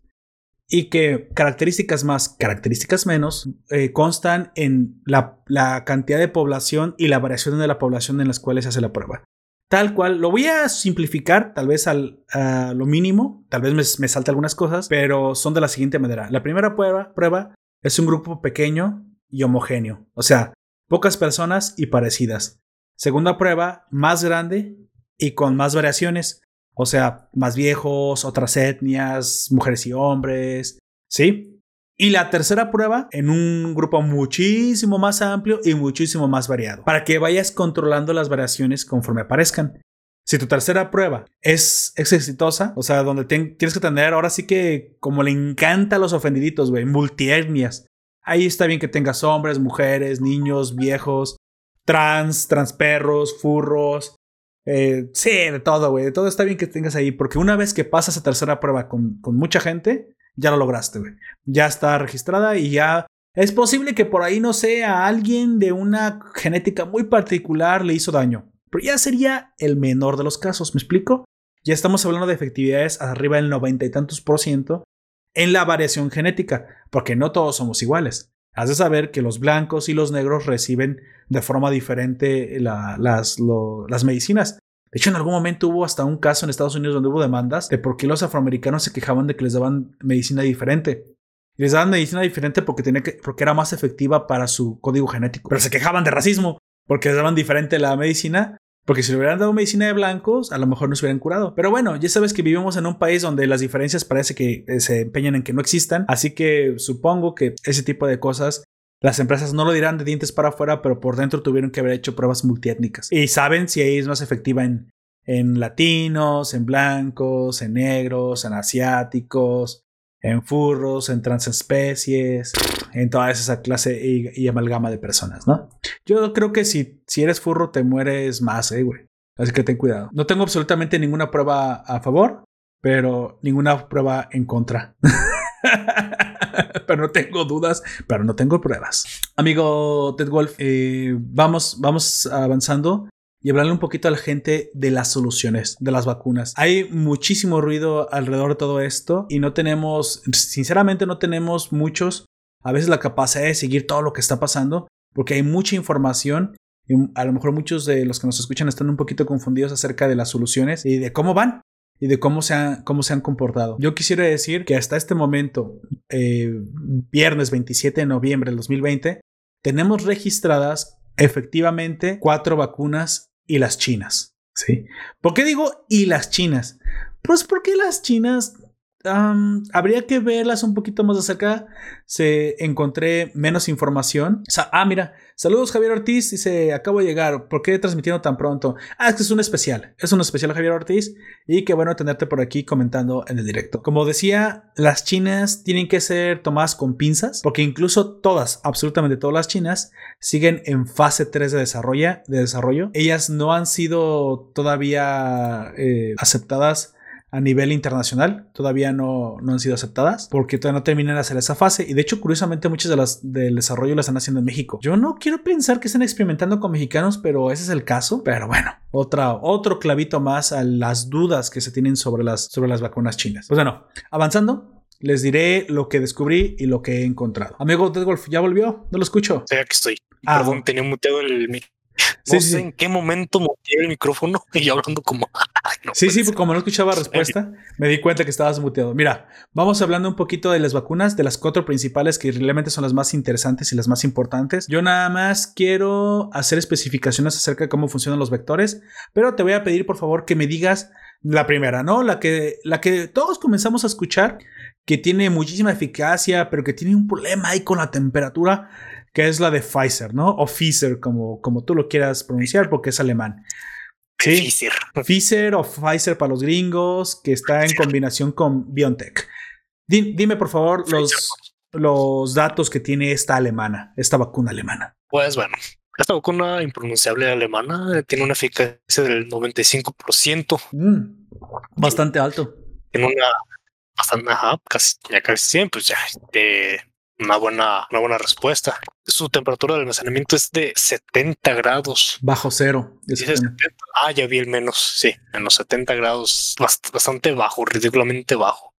y que características más, características menos, eh, constan en la, la cantidad de población y la variación de la población en las cuales se hace la prueba. Tal cual, lo voy a simplificar, tal vez al, a lo mínimo, tal vez me, me salte algunas cosas, pero son de la siguiente manera. La primera prueba, prueba es un grupo pequeño y homogéneo, o sea, pocas personas y parecidas. Segunda prueba, más grande y con más variaciones, o sea, más viejos, otras etnias, mujeres y hombres, ¿sí? Y la tercera prueba en un grupo muchísimo más amplio y muchísimo más variado, para que vayas controlando las variaciones conforme aparezcan. Si tu tercera prueba es, exitosa, o sea, donde tienes que tener ahora sí que como le encanta a los ofendiditos, güey, multietnias. Ahí está bien que tengas hombres, mujeres, niños, viejos, trans, transperros, furros. Eh, sí, de todo, güey. De todo está bien que tengas ahí. Porque una vez que pasas a tercera prueba con, con mucha gente, ya lo lograste, güey. Ya está registrada y ya es posible que por ahí, no sé, a alguien de una genética muy particular le hizo daño. Pero ya sería el menor de los casos, ¿me explico? Ya estamos hablando de efectividades arriba del noventa y tantos por ciento en la variación genética, porque no todos somos iguales. Has de saber que los blancos y los negros reciben de forma diferente la- las, medicinas. De hecho, en algún momento hubo hasta un caso en Estados Unidos donde hubo demandas de por qué los afroamericanos se quejaban de que les daban medicina diferente. Les daban medicina diferente porque, tenía que, porque era más efectiva para su código genético. Pero se quejaban de racismo porque les daban diferente la medicina. Porque si le hubieran dado medicina de blancos, a lo mejor no se hubieran curado. Pero bueno, ya sabes que vivimos en un país donde las diferencias parece que eh, se empeñan en que no existan. Así que supongo que ese tipo de cosas las empresas no lo dirán de dientes para afuera, pero por dentro tuvieron que haber hecho pruebas multiétnicas. Y saben si ahí es más efectiva en, en latinos, en blancos, en negros, en asiáticos, en furros, en transespecies, en toda esa clase y, amalgama de personas, ¿no? Yo creo que si, si eres furro te mueres más, eh, güey. Así que ten cuidado. No tengo absolutamente ninguna prueba a favor, pero ninguna prueba en contra. *laughs* pero no tengo dudas, pero no tengo pruebas. Amigo Ted Wolf, eh, vamos, vamos avanzando y hablarle un poquito a la gente de las soluciones, de las vacunas. Hay muchísimo ruido alrededor de todo esto y no tenemos, sinceramente no tenemos muchos, a veces la capacidad de seguir todo lo que está pasando, porque hay mucha información y a lo mejor muchos de los que nos escuchan están un poquito confundidos acerca de las soluciones y de cómo van y de cómo se, han, cómo se han comportado. Yo quisiera decir que hasta este momento, eh, viernes 27 de noviembre del 2020, tenemos registradas efectivamente cuatro vacunas y las chinas. ¿Sí? ¿Por qué digo y las chinas? Pues porque las chinas habría que verlas un poquito más de cerca. Se encontré menos información. ah, mira. Saludos, Javier Ortiz. Dice: Acabo de llegar. ¿Por qué transmitiendo tan pronto? Ah, es que es un especial. Es un especial, Javier Ortiz. Y qué bueno tenerte por aquí comentando en el directo. Como decía, las chinas tienen que ser tomadas con pinzas. Porque incluso todas, absolutamente todas las chinas, siguen en fase 3 de desarrollo. De desarrollo. Ellas no han sido todavía eh, aceptadas a nivel internacional todavía no, no han sido aceptadas porque todavía no terminan de hacer esa fase y de hecho curiosamente muchas de las del desarrollo las están haciendo en México. Yo no quiero pensar que estén experimentando con mexicanos, pero ese es el caso. Pero bueno, otra, otro clavito más a las dudas que se tienen sobre las, sobre las vacunas chinas. Pues bueno, avanzando. Les diré lo que descubrí y lo que he encontrado. Amigo Ted Wolf, ¿ya volvió? No lo escucho. Sí, aquí estoy. Ah, Perdón, tenía muteado el, no sé en qué momento muteé el micrófono *laughs* y hablando como. *laughs* sí, sí, como no escuchaba respuesta, me di cuenta que estabas muteado. Mira, vamos hablando un poquito de las vacunas, de las cuatro principales que realmente son las más interesantes y las más importantes. Yo nada más quiero hacer especificaciones acerca de cómo funcionan los vectores, pero te voy a pedir por favor que me digas la primera, ¿no? La que, la que todos comenzamos a escuchar, que tiene muchísima eficacia, pero que tiene un problema ahí con la temperatura que es la de Pfizer, ¿no? O Pfizer, como, como tú lo quieras pronunciar, porque es alemán. Sí, Pfizer. Pfizer o Pfizer para los gringos, que está en combinación con BioNTech. Dime, por favor, los, los datos que tiene esta alemana, esta vacuna alemana. Pues bueno, esta vacuna impronunciable alemana tiene una eficacia del 95%. Mm, bastante alto. Tiene una bastante, ajá, casi, ya casi 100, pues ya de una buena, una buena respuesta. Su temperatura de almacenamiento es de 70 grados. Bajo cero. Ah, ya vi el menos. Sí, en los 70 grados, bastante bajo, ridículamente bajo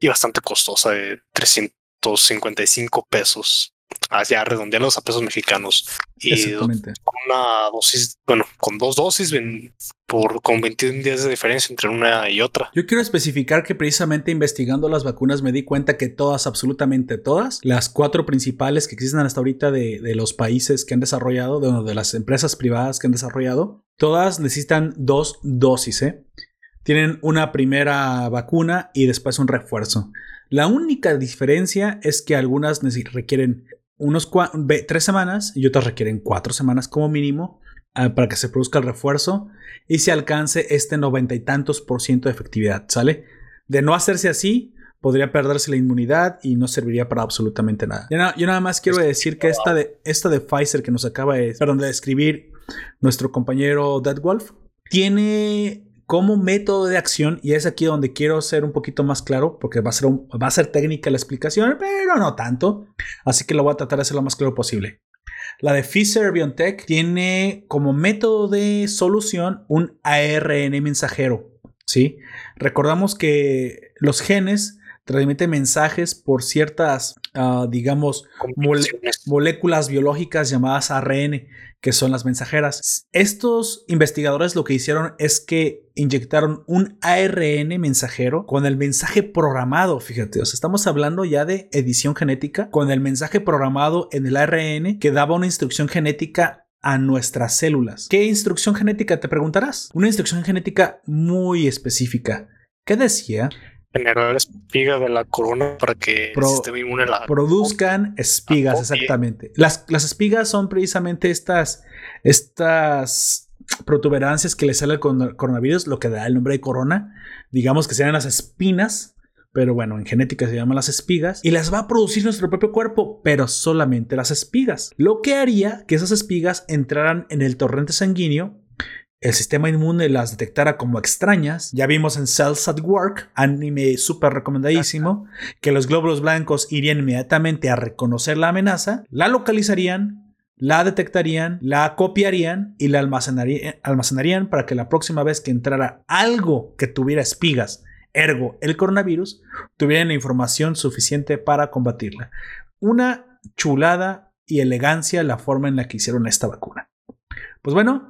y bastante costosa de 355 pesos hacia redondearlos a pesos mexicanos y con una dosis, bueno, con dos dosis por con 21 días de diferencia entre una y otra. Yo quiero especificar que precisamente investigando las vacunas me di cuenta que todas, absolutamente todas, las cuatro principales que existen hasta ahorita de, los países que han desarrollado, de, de las empresas privadas que han desarrollado, todas necesitan dos dosis, ¿eh? Tienen una primera vacuna y después un refuerzo. La única diferencia es que algunas requieren unos tres semanas y otras requieren cuatro semanas como mínimo ah, para que se produzca el refuerzo y se alcance este noventa y tantos por ciento de efectividad, ¿sale? De no hacerse así, podría perderse la inmunidad y no serviría para absolutamente nada. Yo, nada más quiero decir que esta de, esta de Pfizer que nos acaba de, perdón, de describir nuestro compañero Dead Wolf tiene como método de acción, y es aquí donde quiero ser un poquito más claro, porque va a ser, va a ser técnica la explicación, pero no tanto, así que lo voy a tratar de hacer lo más claro posible. La de Pfizer BioNTech tiene como método de solución un ARN mensajero, ¿sí? Recordamos que los genes transmiten mensajes por ciertas, ah, digamos, moléculas biológicas llamadas ARN que son las mensajeras. Estos investigadores lo que hicieron es que inyectaron un ARN mensajero con el mensaje programado, fíjate, o sea, estamos hablando ya de edición genética, con el mensaje programado en el ARN que daba una instrucción genética a nuestras células. ¿Qué instrucción genética te preguntarás? Una instrucción genética muy específica. ¿Qué decía? Generar espigas de la corona para que la produzcan espigas, exactamente. Las, las, espigas son precisamente estas, estas protuberancias que le sale al coronavirus, lo que da el nombre de corona. Digamos que sean las espinas, pero bueno, en genética se llaman las espigas, y las va a producir nuestro propio cuerpo, pero solamente las espigas. Lo que haría que esas espigas entraran en el torrente sanguíneo el sistema inmune las detectara como extrañas. Ya vimos en Cells at Work, anime súper recomendadísimo, que los glóbulos blancos irían inmediatamente a reconocer la amenaza, la localizarían, la detectarían, la copiarían y la almacenaría- almacenarían para que la próxima vez que entrara algo que tuviera espigas, ergo el coronavirus, tuvieran la información suficiente para combatirla. Una chulada y elegancia la forma en la que hicieron esta vacuna. Pues bueno,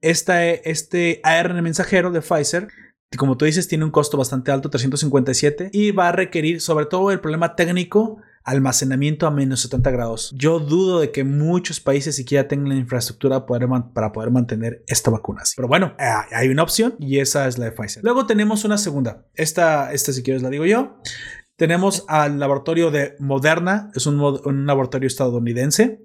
esta, este ARN mensajero de Pfizer, como tú dices, tiene un costo bastante alto, 357, y va a requerir sobre todo el problema técnico, almacenamiento a menos 70 grados. Yo dudo de que muchos países siquiera tengan la infraestructura poder para poder mantener esta vacuna así. Pero bueno, eh, hay una opción y esa es la de Pfizer. Luego tenemos una segunda. Esta, esta si quieres la digo yo. Tenemos al laboratorio de Moderna, es un, un laboratorio estadounidense.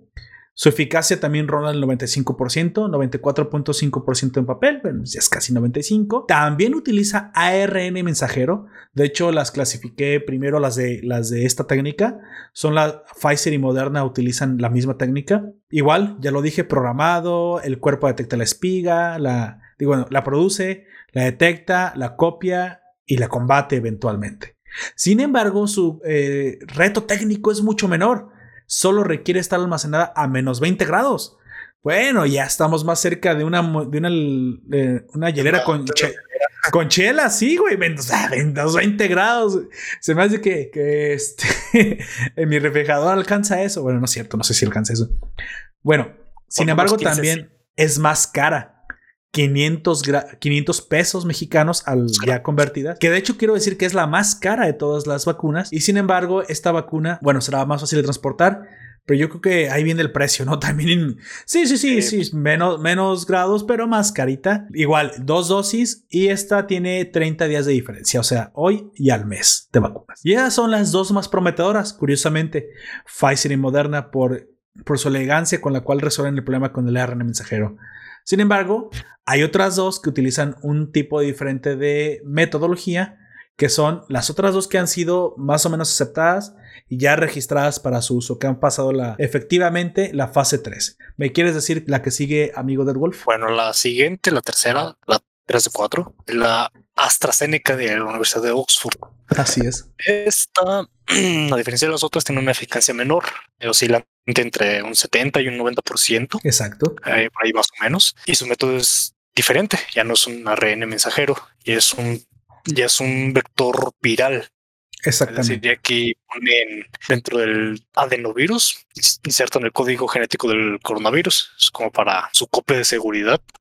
Su eficacia también ronda el 95%, 94.5% en papel, bueno, ya es casi 95%. También utiliza ARN mensajero. De hecho, las clasifiqué primero las de, las de esta técnica. Son la Pfizer y Moderna utilizan la misma técnica. Igual, ya lo dije, programado, el cuerpo detecta la espiga, la, bueno, la produce, la detecta, la copia y la combate eventualmente. Sin embargo, su eh, reto técnico es mucho menor. Solo requiere estar almacenada a menos 20 grados. Bueno, ya estamos más cerca de una, de una, de una hielera con, che- *laughs* con chela, sí, güey. Menos, menos 20 grados. Se me hace que, que este, *laughs* en mi refrigerador alcanza eso. Bueno, no es cierto, no sé si alcanza eso. Bueno, sin embargo, 15, también es más cara. 500, gra- 500 pesos mexicanos al ya convertida. Que de hecho quiero decir que es la más cara de todas las vacunas. Y sin embargo, esta vacuna, bueno, será más fácil de transportar. Pero yo creo que ahí viene el precio, ¿no? *laughs* También. sí, sí, sí, sí. Menos, menos grados, pero más carita. Igual, dos dosis. Y esta tiene 30 días de diferencia. O sea, hoy y al mes de vacunas. Y esas son las dos más prometedoras, curiosamente. Pfizer y Moderna por, por su elegancia con la cual resuelven el problema con el ARN mensajero. Sin embargo, hay otras dos que utilizan un tipo diferente de metodología, que son las otras dos que han sido más o menos aceptadas y ya registradas para su uso, que han pasado la, efectivamente la fase 3. ¿Me quieres decir la que sigue, amigo del Wolf? Bueno, la siguiente, la tercera, la 3 de 4, la AstraZeneca de la Universidad de Oxford. Así es. Esta, *clears throat* a diferencia de las otras, tiene una eficacia menor, oscilante entre un 70 y un 90%, Exacto. eh, por ahí más o menos. Y su método es diferente, ya no es un ARN mensajero, y es un, ya es un vector viral. Es decir, Exactamente. aquí ponen dentro del adenovirus, insertan el código genético del coronavirus, es como para su copia de seguridad, por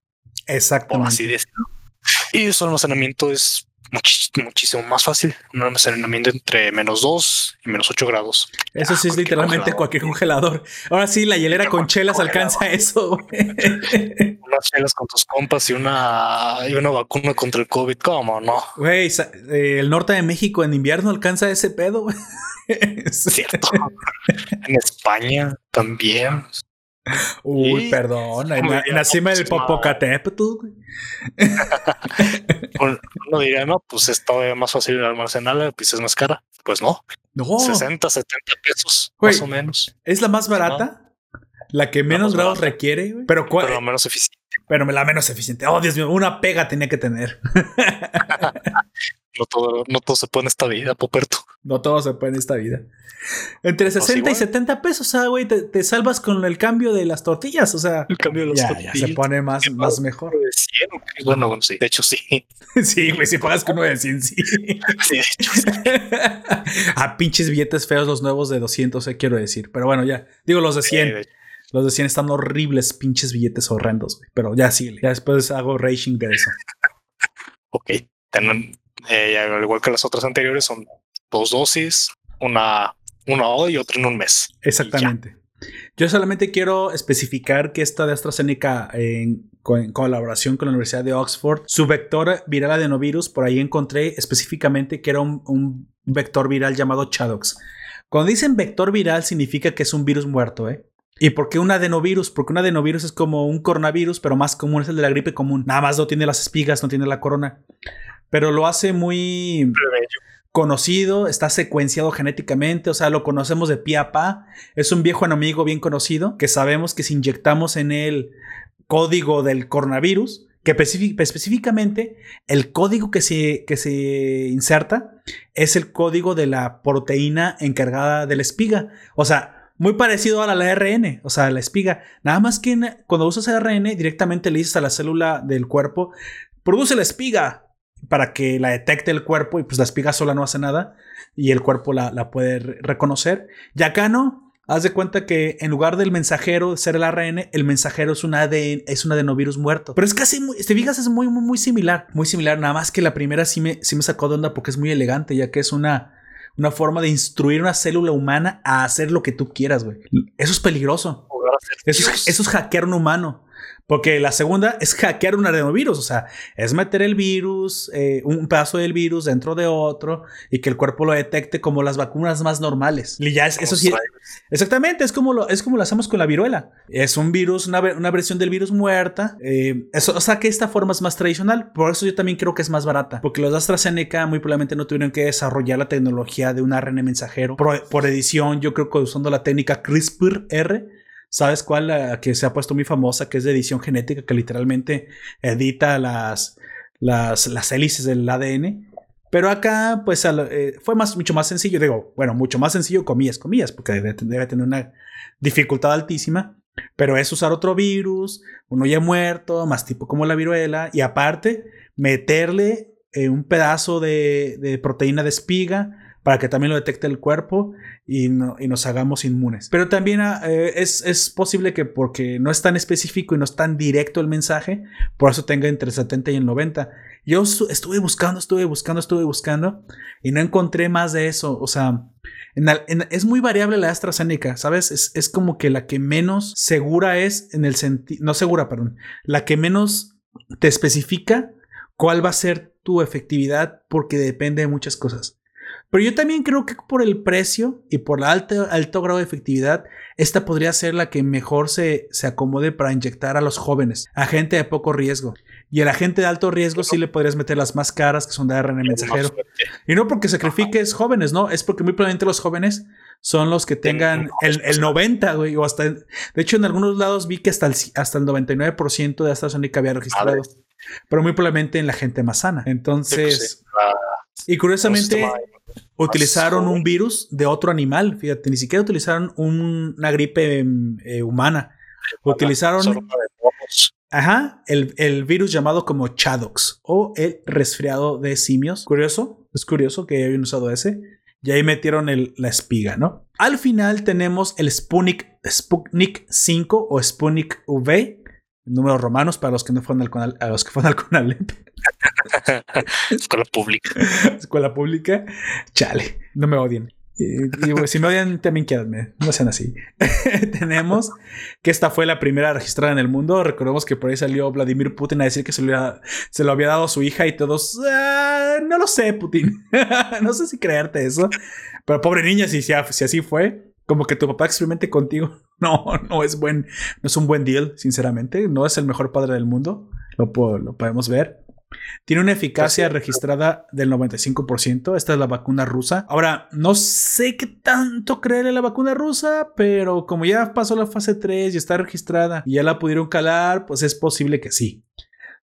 así Exactamente. decirlo. Y su almacenamiento es muchísimo más fácil. Un almacenamiento entre menos 2 y menos 8 grados. Eso sí es literalmente congelador. cualquier congelador. Ahora sí, la hielera con chelas alcanza eso. *laughs* Unas chelas con tus compas y una, y una vacuna contra el COVID. ¿Cómo no? Güey, eh, el norte de México en invierno alcanza ese pedo. *laughs* cierto. en España también. Uy, Y- perdón. En la, en la cima del Popocatépetl. güey. *laughs* Uno diría, no, pues es todavía más fácil de almacenarla, pues es más cara. Pues no, No, 60, 70 pesos, Güey. más o menos. es la más barata. La que menos más grados barata. requiere, güey. Pero, ¿cuál- Pero menos eficiente. pero la menos eficiente. Oh, Dios mío, una pega tenía que tener. *laughs* No todo, no todo se puede en esta vida, Poperto. No todo se puede en esta vida. Entre 60 y igual. 70 pesos, ah, güey, te, te salvas con el cambio de las tortillas. O sea, El cambio de los ya, ya tortillas. se pone más, más mejor. de 100, ¿o qué? Bueno, bueno, sí. De hecho, sí. *laughs* Sí, güey, si pagas con uno de 100, sí. *laughs* Sí, de hecho, sí. *laughs* ah, pinches billetes feos los nuevos de 200, eh, quiero decir. Pero bueno, ya. Digo, los de 100. de hecho. Los de 100 están horribles, pinches billetes horrendos, güey. Pero ya sí, ya después hago racing de eso. Ok. Tienen, eh, al igual que las otras anteriores, son dos dosis, una, una hoy y otra en un mes. Exactamente. Yo solamente quiero especificar que esta de AstraZeneca en, en colaboración con la Universidad de Oxford, su vector viral adenovirus, por ahí encontré específicamente que era un, un vector viral llamado Chadox. Cuando dicen vector viral significa que es un virus muerto, ¿eh? ¿Y por qué un adenovirus? Porque un adenovirus es como un coronavirus, pero más común es el de la gripe común. Nada más no tiene las espigas, no tiene la corona. Pero lo hace muy conocido, está secuenciado genéticamente, o sea, lo conocemos de pie a pa. Es un viejo enemigo bien conocido que sabemos que si inyectamos en él código del coronavirus que específic- específicamente el código que se, que se inserta es el código de la proteína encargada de la espiga. O sea, muy parecido a la ARN, o sea, la espiga. Nada más que cuando usas ARN, directamente le dices a la célula del cuerpo, produce la espiga para que la detecte el cuerpo y pues la espiga sola no hace nada y el cuerpo la, la puede re- reconocer. Y acá no. Haz de cuenta que en lugar del mensajero ser el ARN, el mensajero es un ADN, es un adenovirus muerto. Pero es casi, muy, te fijas, es muy, muy, muy similar. Muy similar. Nada más que la primera sí me, sí me sacó de onda porque es muy elegante, ya que es una, una forma de instruir una célula humana a hacer lo que tú quieras, güey. Eso es peligroso. Eso es, eso es hackear un humano. Porque la segunda es hackear un adenovirus. O sea, es meter el virus, eh, un pedazo del virus dentro de otro y que el cuerpo lo detecte como las vacunas más normales. Y ya es, eso sí. Exactamente, es como lo, es como lo hacemos con la viruela. Es un virus, una, una versión del virus muerta. eh, eso, o sea que esta forma es más tradicional. Por eso yo también creo que es más barata. Porque los de AstraZeneca muy probablemente no tuvieron que desarrollar la tecnología de un ARN mensajero. Por, por edición, yo creo que usando la técnica CRISPR-R. ¿Sabes cuál? La que se ha puesto muy famosa, que es de edición genética, que literalmente edita las, las, las hélices del ADN. Pero acá, pues, eh, fue más, mucho más sencillo. Digo, bueno, mucho más sencillo, comillas, comillas, porque debe, debe tener una dificultad altísima. Pero es usar otro virus, uno ya muerto, más tipo como la viruela, y aparte, meterle eh, un pedazo de, de proteína de espiga para que también lo detecte el cuerpo y, no- y nos hagamos inmunes. Pero también ah, eh, es, es posible que porque no es tan específico y no es tan directo el mensaje, por eso tenga entre el 70 y el 90. Yo estu- estuve buscando, estuve buscando, estuve buscando y no encontré más de eso. O sea, es muy variable la AstraZeneca, ¿sabes? Es, es como que la que menos segura es en el sentido, no segura, perdón, la que menos te especifica cuál va a ser tu efectividad porque depende de muchas cosas. Pero yo también creo que por el precio y por el alto, alto grado de efectividad, esta podría ser la que mejor se, se acomode para inyectar a los jóvenes, a gente de poco riesgo. Y a la gente de alto riesgo sí le podrías meter las más caras, que son de ARN mensajero. Y no porque sacrifiques jóvenes, no, es porque muy probablemente los jóvenes son los que tengan el, el 90, güey, o hasta... De hecho, en algunos lados vi que hasta el, hasta el 99% de AstraZeneca había registrado. Pero muy probablemente en la gente más sana. Entonces... Y curiosamente utilizaron un virus de otro animal. Fíjate, ni siquiera utilizaron un- una gripe em, eh, humana. Utilizaron, ajá, el, el virus llamado como Chadox o el resfriado de simios. Curioso, es curioso que hayan usado ese. Y ahí metieron el- la espiga, ¿no? Al final tenemos el Sputnik, Sputnik 5 o Sputnik V, números romanos para los que no fueron al Conal- a los que fueron al Conalep. *laughs* Escuela pública. escuela pública, chale, no me odien. Y, y, si me odian, también quédame, no sean así. *laughs* Tenemos que esta fue la primera registrada en el mundo. Recordemos que por ahí salió Vladimir Putin a decir que se lo había, se lo había dado a su hija y todos, "Ah, no lo sé, Putin. *laughs* no sé si creerte eso. Pero pobre niña, si, si, si así fue, como que tu papá experimente contigo. *laughs* No, no es buen, no es un buen deal, sinceramente. No es el mejor padre del mundo. Lo, po- lo podemos ver. Tiene una eficacia registrada del 95%. Esta es la vacuna rusa. Ahora, no sé qué tanto creer en la vacuna rusa, pero como ya pasó la fase 3 y está registrada y ya la pudieron calar, pues es posible que sí.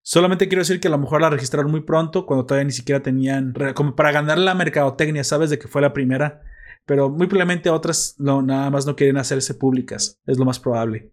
Solamente quiero decir que a lo mejor la registraron muy pronto, cuando todavía ni siquiera tenían, como para ganar la mercadotecnia, ¿sabes? De que fue la primera. Pero muy probablemente otras no, nada más no quieren hacerse públicas. Es lo más probable.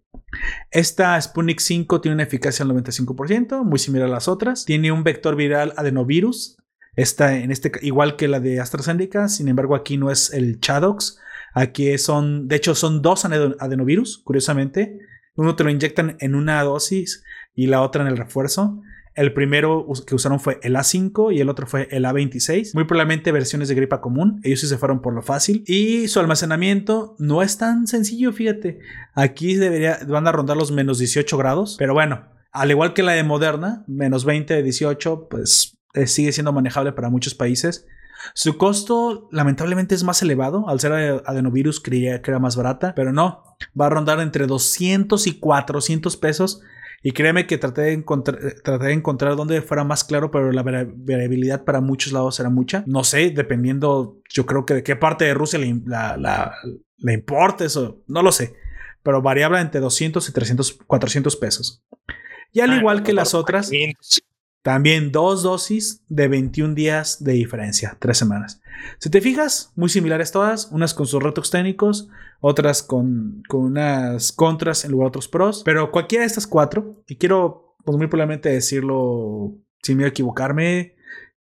Esta Sputnik 5 tiene una eficacia del 95%, muy similar a las otras. Tiene un vector viral adenovirus. Esta, en este, igual que la de AstraZeneca, sin embargo, aquí no es el Chadox. Aquí son, de hecho, son dos adeno- adenovirus, curiosamente. Uno te lo inyectan en una dosis y la otra en el refuerzo. El primero que usaron fue el A5 y el otro fue el A26. Muy probablemente versiones de gripa común. Ellos sí se fueron por lo fácil. Y su almacenamiento no es tan sencillo, fíjate. Aquí debería, van a rondar los menos 18 grados. Pero bueno, al igual que la de Moderna, menos 20, 18, pues eh, sigue siendo manejable para muchos países. Su costo lamentablemente es más elevado. Al ser ade- adenovirus creía que era más barata, pero no. Va a rondar entre 200 y 400 pesos. Y créeme que traté de, encontrar, traté de encontrar donde fuera más claro, pero la vari- variabilidad para muchos lados era mucha. No sé, dependiendo, yo creo que de qué parte de Rusia le, la, la- le importa eso, no lo sé. Pero variable entre 200 y 300, 400 pesos. Y al Ah, igual que las otras, también dos dosis de 21 días de diferencia, tres semanas. Si te fijas, muy similares todas, unas con sus retos técnicos, otras con, con unas contras en lugar de otros pros, pero cualquiera de estas cuatro, y quiero pues, muy probablemente decirlo sin miedo a equivocarme,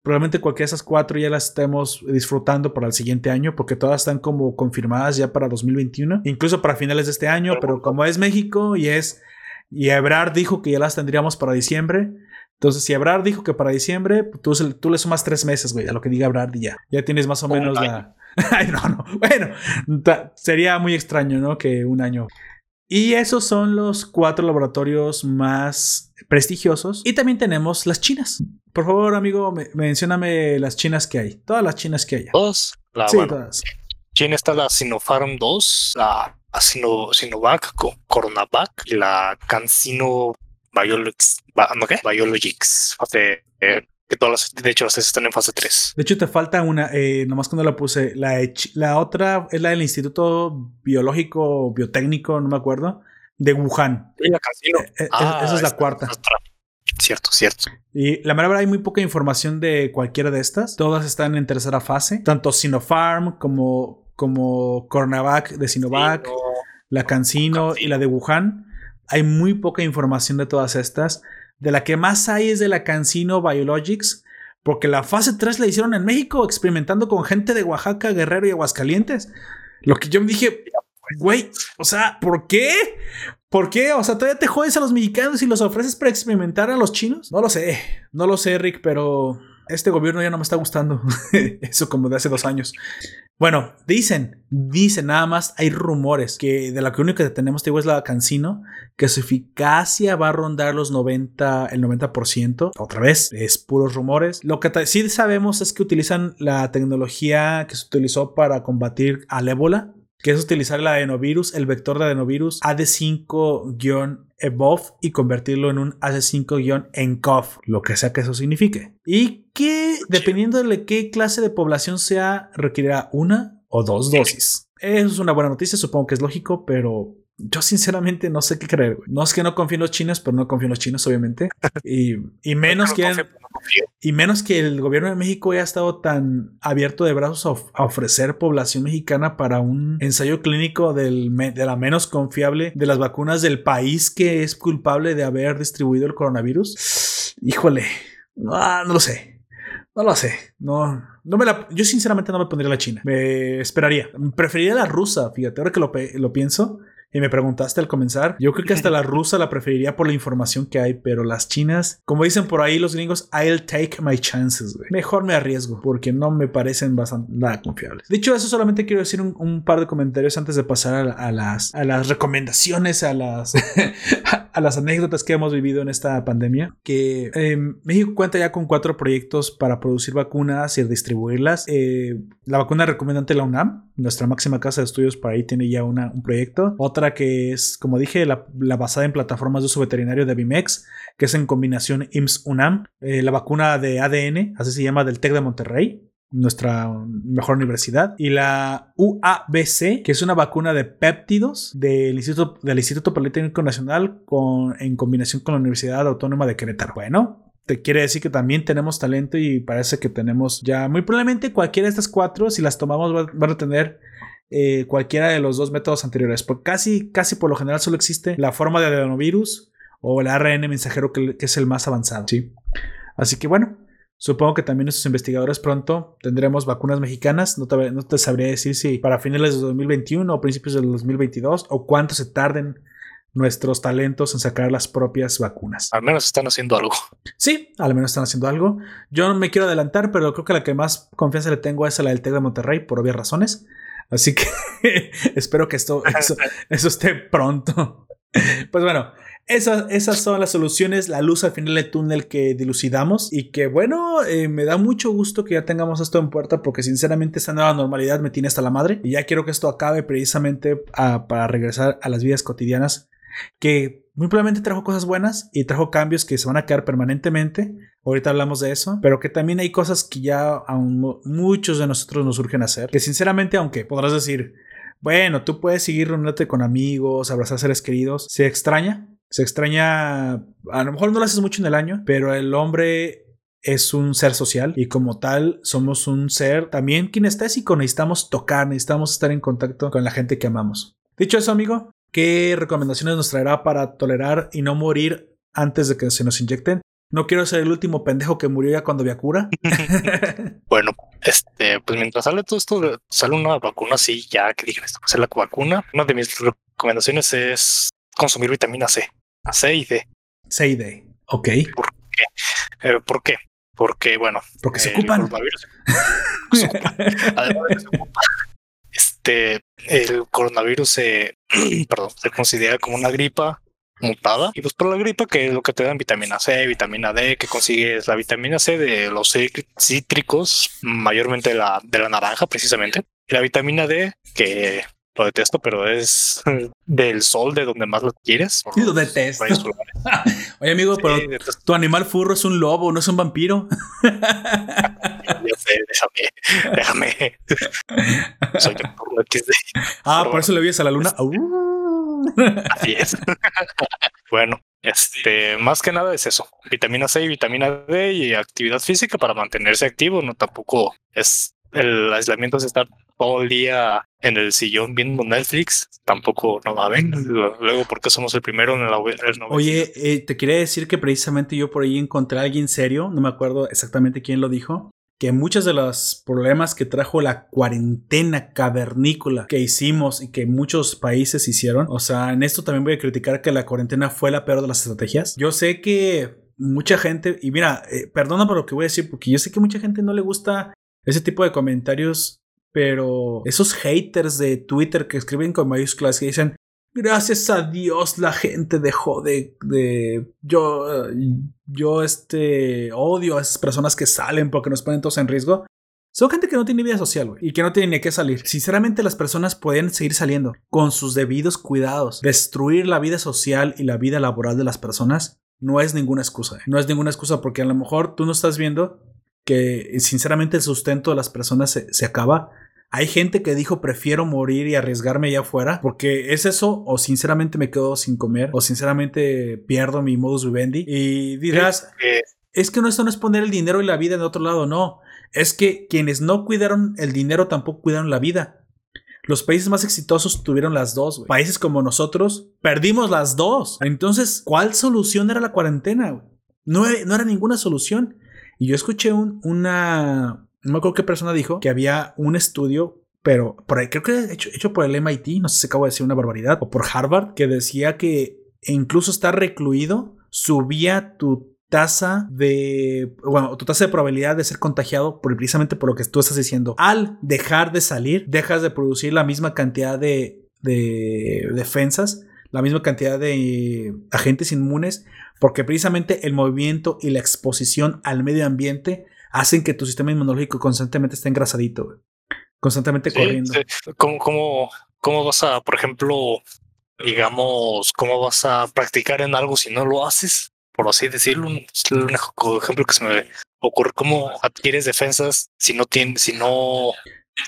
probablemente cualquiera de esas cuatro ya las estemos disfrutando para el siguiente año, porque todas están como confirmadas ya para 2021, incluso para finales de este año, pero como es México y es... Y Ebrard dijo que ya las tendríamos para diciembre. Entonces, si Ebrard dijo que para diciembre, pues, tú, tú le sumas tres meses, güey, a lo que diga Ebrard y ya. Ya tienes más o menos la. *laughs* Ay, no, no. Bueno, sería muy extraño, ¿no? Que un año. Y esos son los cuatro laboratorios más prestigiosos. Y también tenemos las chinas. Por favor, amigo, me- mencióname las chinas que hay. Todas las chinas que hay. Dos. La, sí, bueno, todas. China está la Sinopharm 2, la Sino, Sinovac Coronavac y la CanSino Biologics. Biologics. Fase, eh, que todas las, de hecho, las tres están en fase 3. De hecho, te falta una, eh, nomás cuando la puse. La, otra es la del Instituto Biológico, Biotécnico, no me acuerdo, de Wuhan. Y la CanSino. Eh, eh, Ah, esa es la cuarta. otra. Cierto, cierto. Y la verdad hay muy poca información de cualquiera de estas. Todas están en tercera fase. Tanto Sinopharm como, como Coronavac de Sinovac, Sí, no, la CanSino y la de Wuhan. Hay muy poca información de todas estas. De la que más hay es de la CanSino Biologics. Porque la fase 3 la hicieron en México, experimentando con gente de Oaxaca, Guerrero y Aguascalientes. Lo que yo me dije, güey, o sea, ¿por qué? ¿Por qué? O sea, todavía te jodes a los mexicanos y los ofreces para experimentar a los chinos. No lo sé, no lo sé, Rick, pero este gobierno ya no me está gustando. *laughs* Eso como de hace dos años. Bueno, dicen, dicen nada más, hay rumores que de la que único que tenemos, te digo, es la Cancino, que su eficacia va a rondar los 90, el 90%. Otra vez, es puros rumores. Lo que sí sabemos es que utilizan la tecnología que se utilizó para combatir al ébola, que es utilizar el adenovirus, el vector de adenovirus AD5-EBOV y convertirlo en un AD5-ENCOV, lo que sea que eso signifique. Y que, dependiendo de qué clase de población sea, requerirá una o dos dosis. Eso es una buena noticia, supongo que es lógico, pero yo sinceramente no sé qué creer. güey. No es que no confíe en los chinos, pero no confío en los chinos, obviamente. *laughs* Y, y menos no que... confío, no confío. Y menos que el gobierno de México haya estado tan abierto de brazos a, of- a ofrecer población mexicana para un ensayo clínico del de la menos confiable de las vacunas del país que es culpable de haber distribuido el coronavirus. Híjole, no lo sé. No lo sé. No, no me la, yo sinceramente no me pondría la china. Me esperaría. Preferiría la rusa, fíjate, ahora que lo, lo pienso. Y me preguntaste al comenzar. Yo creo que hasta la *laughs* rusa la preferiría por la información que hay, pero las chinas, como dicen por ahí los gringos, I'll take my chances, güey. Mejor me arriesgo, porque no me parecen bastante nada confiables. Dicho eso, solamente quiero decir un, un par de comentarios antes de pasar a, a las, a las recomendaciones, a las, *laughs* a las anécdotas que hemos vivido en esta pandemia. Que eh, México cuenta ya con cuatro proyectos para producir vacunas y distribuirlas. Eh, la vacuna recomienda ante la UNAM, nuestra máxima casa de estudios por ahí tiene ya una, un proyecto. Otra que es, como dije, la, basada en plataformas de uso veterinario de Bimex, que es en combinación IMSS-UNAM. Eh, la vacuna de ADN, así se llama, del TEC de Monterrey, nuestra mejor universidad. Y la UABC, que es una vacuna de péptidos del Instituto, del Instituto Politécnico Nacional con, en combinación con la Universidad Autónoma de Querétaro. Bueno, te quiere decir que también tenemos talento y parece que tenemos ya muy probablemente cualquiera de estas cuatro, si las tomamos, va- van a tener eh, cualquiera de los dos métodos anteriores. Porque casi, casi por lo general solo existe la forma de adenovirus o el ARN mensajero que, que es el más avanzado. ¿sí? Así que bueno, supongo que también estos investigadores pronto tendremos vacunas mexicanas. No te, no te sabría decir si para finales de 2021 o principios del 2022 o cuánto se tarden nuestros talentos en sacar las propias vacunas. Al menos están haciendo algo. Sí, al menos están haciendo algo. Yo no me quiero adelantar, pero creo que la que más confianza le tengo es la del TEC de Monterrey, por obvias razones. Así que *laughs* espero que esto *laughs* eso, eso esté pronto. Pues bueno, esas, esas son las soluciones, la luz al final del túnel que dilucidamos y que bueno, eh, me da mucho gusto que ya tengamos esto en puerta porque sinceramente esta nueva normalidad me tiene hasta la madre y ya quiero que esto acabe precisamente a- para regresar a las vidas cotidianas que muy probablemente trajo cosas buenas y trajo cambios que se van a quedar permanentemente. Ahorita hablamos de eso, pero que también hay cosas que ya aún mu- muchos de nosotros nos surgen hacer. Que sinceramente, aunque podrás decir, bueno, tú puedes seguir reuniéndote con amigos, abrazar seres queridos, se extraña. Se extraña, a lo mejor no lo haces mucho en el año, pero el hombre es un ser social y como tal somos un ser también kinestésico. Necesitamos tocar, necesitamos estar en contacto con la gente que amamos. Dicho eso, amigo, ¿qué recomendaciones nos traerá para tolerar y no morir antes de que se nos inyecten? No quiero ser el último pendejo que murió ya cuando había cura. *laughs* Bueno, este, pues mientras sale todo esto, sale una vacuna así, ya que digan esto, es la vacuna. Una de mis recomendaciones es consumir vitamina C, C y D. Seide. Ok. Eh, ¿Por qué? Porque, bueno, Porque se el ocupan. coronavirus se ocupa. *laughs* Además de que se ocupa, este, el coronavirus se, *clears throat* perdón, se considera como una gripa mutada y pues por la gripa que es lo que te dan vitamina C, vitamina D, que consigues la vitamina C de los cítric- cítricos, mayormente de la, de la naranja precisamente, y la vitamina D que lo detesto, pero es *laughs* del sol de donde más lo quieres. Lo detesto. *laughs* Oye, amigo, pero Sí, tu animal furro es un lobo, no es un vampiro. *laughs* Sé, déjame, déjame. Soy un turno XD. Ah, por eso le vives a la luna. Au. Así es. bueno, este, más que nada es eso. Vitamina C y vitamina D y actividad física para mantenerse activo. No tampoco es el aislamiento es estar todo el día en el sillón viendo Netflix. Tampoco no va a ver. Luego, porque somos el primero en la la Oye, eh, te quería decir que precisamente yo por ahí encontré a alguien serio, no me acuerdo exactamente quién lo dijo, que muchos de los problemas que trajo la cuarentena cavernícola que hicimos y que muchos países hicieron, o sea, en esto también voy a criticar que la cuarentena fue la peor de las estrategias. Yo sé que mucha gente, y mira, eh, perdona por lo que voy a decir, porque yo sé que mucha gente no le gusta ese tipo de comentarios, pero esos haters de Twitter que escriben con mayúsculas que dicen, gracias a Dios la gente dejó de, de yo, yo este, odio a esas personas que salen porque nos ponen todos en riesgo. Son gente que no tiene vida social, y que no tiene ni a qué salir. Sinceramente, las personas pueden seguir saliendo con sus debidos cuidados. Destruir la vida social y la vida laboral de las personas no es ninguna excusa. ¿eh? No es ninguna excusa porque a lo mejor tú no estás viendo que sinceramente el sustento de las personas se, se acaba. Hay gente que dijo prefiero morir y arriesgarme allá afuera porque es eso o sinceramente me quedo sin comer o sinceramente pierdo mi modus vivendi y dirás es que no esto no es poner el dinero y la vida en otro lado, no. Es que quienes no cuidaron el dinero tampoco cuidaron la vida. Los países más exitosos tuvieron las dos. güey. Países como nosotros perdimos las dos. Entonces, ¿cuál solución era la cuarentena? No, era- no era ninguna solución. Y yo escuché un- una... No me acuerdo qué persona dijo que había un estudio, pero por ahí, creo que hecho, hecho por el MIT, no sé si acabo de decir una barbaridad, o por Harvard, que decía que incluso estar recluido subía tu tasa de, bueno, tu tasa de probabilidad de ser contagiado por, precisamente por lo que tú estás diciendo. Al dejar de salir, dejas de producir la misma cantidad de, de defensas, la misma cantidad de agentes inmunes, porque precisamente el movimiento y la exposición al medio ambiente hacen que tu sistema inmunológico constantemente esté engrasadito, güey. constantemente sí, corriendo. sí. ¿Cómo, cómo, ¿Cómo vas a, por ejemplo, digamos, cómo vas a practicar en algo si no lo haces? Por así decirlo, un, un ejemplo que se me ocurre, ¿cómo adquieres defensas si no tienes, si no...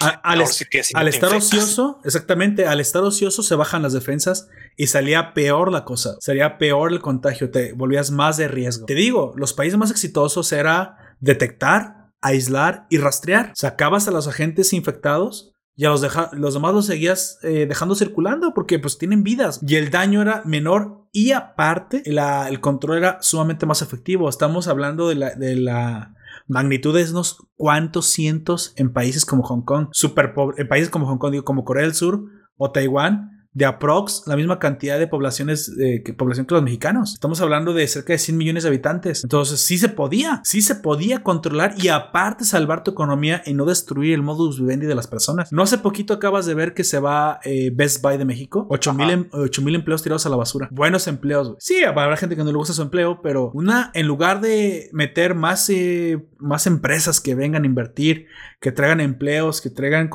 A- al, ahora es- sí que si no al te estar infectas? ocioso, exactamente, al estar ocioso se bajan las defensas y salía peor la cosa, sería peor el contagio, te volvías más de riesgo. Te digo, los países más exitosos era detectar, aislar y rastrear. Sacabas a los agentes infectados y a los, deja- los demás los seguías eh, dejando circulando porque pues tienen vidas y el daño era menor y aparte la- el control era sumamente más efectivo. Estamos hablando de la, de la magnitud de unos cuantos cientos en países como Hong Kong, super pobre, en países como Hong Kong, digo, como Corea del Sur o Taiwán, de aprox la misma cantidad de poblaciones eh, que población que los mexicanos. Estamos hablando de cerca de 100 millones de habitantes. Entonces, sí se podía, sí se podía controlar y aparte salvar tu economía y no destruir el modus vivendi de las personas. No hace poquito acabas de ver que se va eh, Best Buy de México, 8 mil em- 8 mil empleos tirados a la basura. Buenos empleos. güey. Sí, habrá gente que no le gusta su empleo, pero una en lugar de meter más eh, más empresas que vengan a invertir, que traigan empleos, que traigan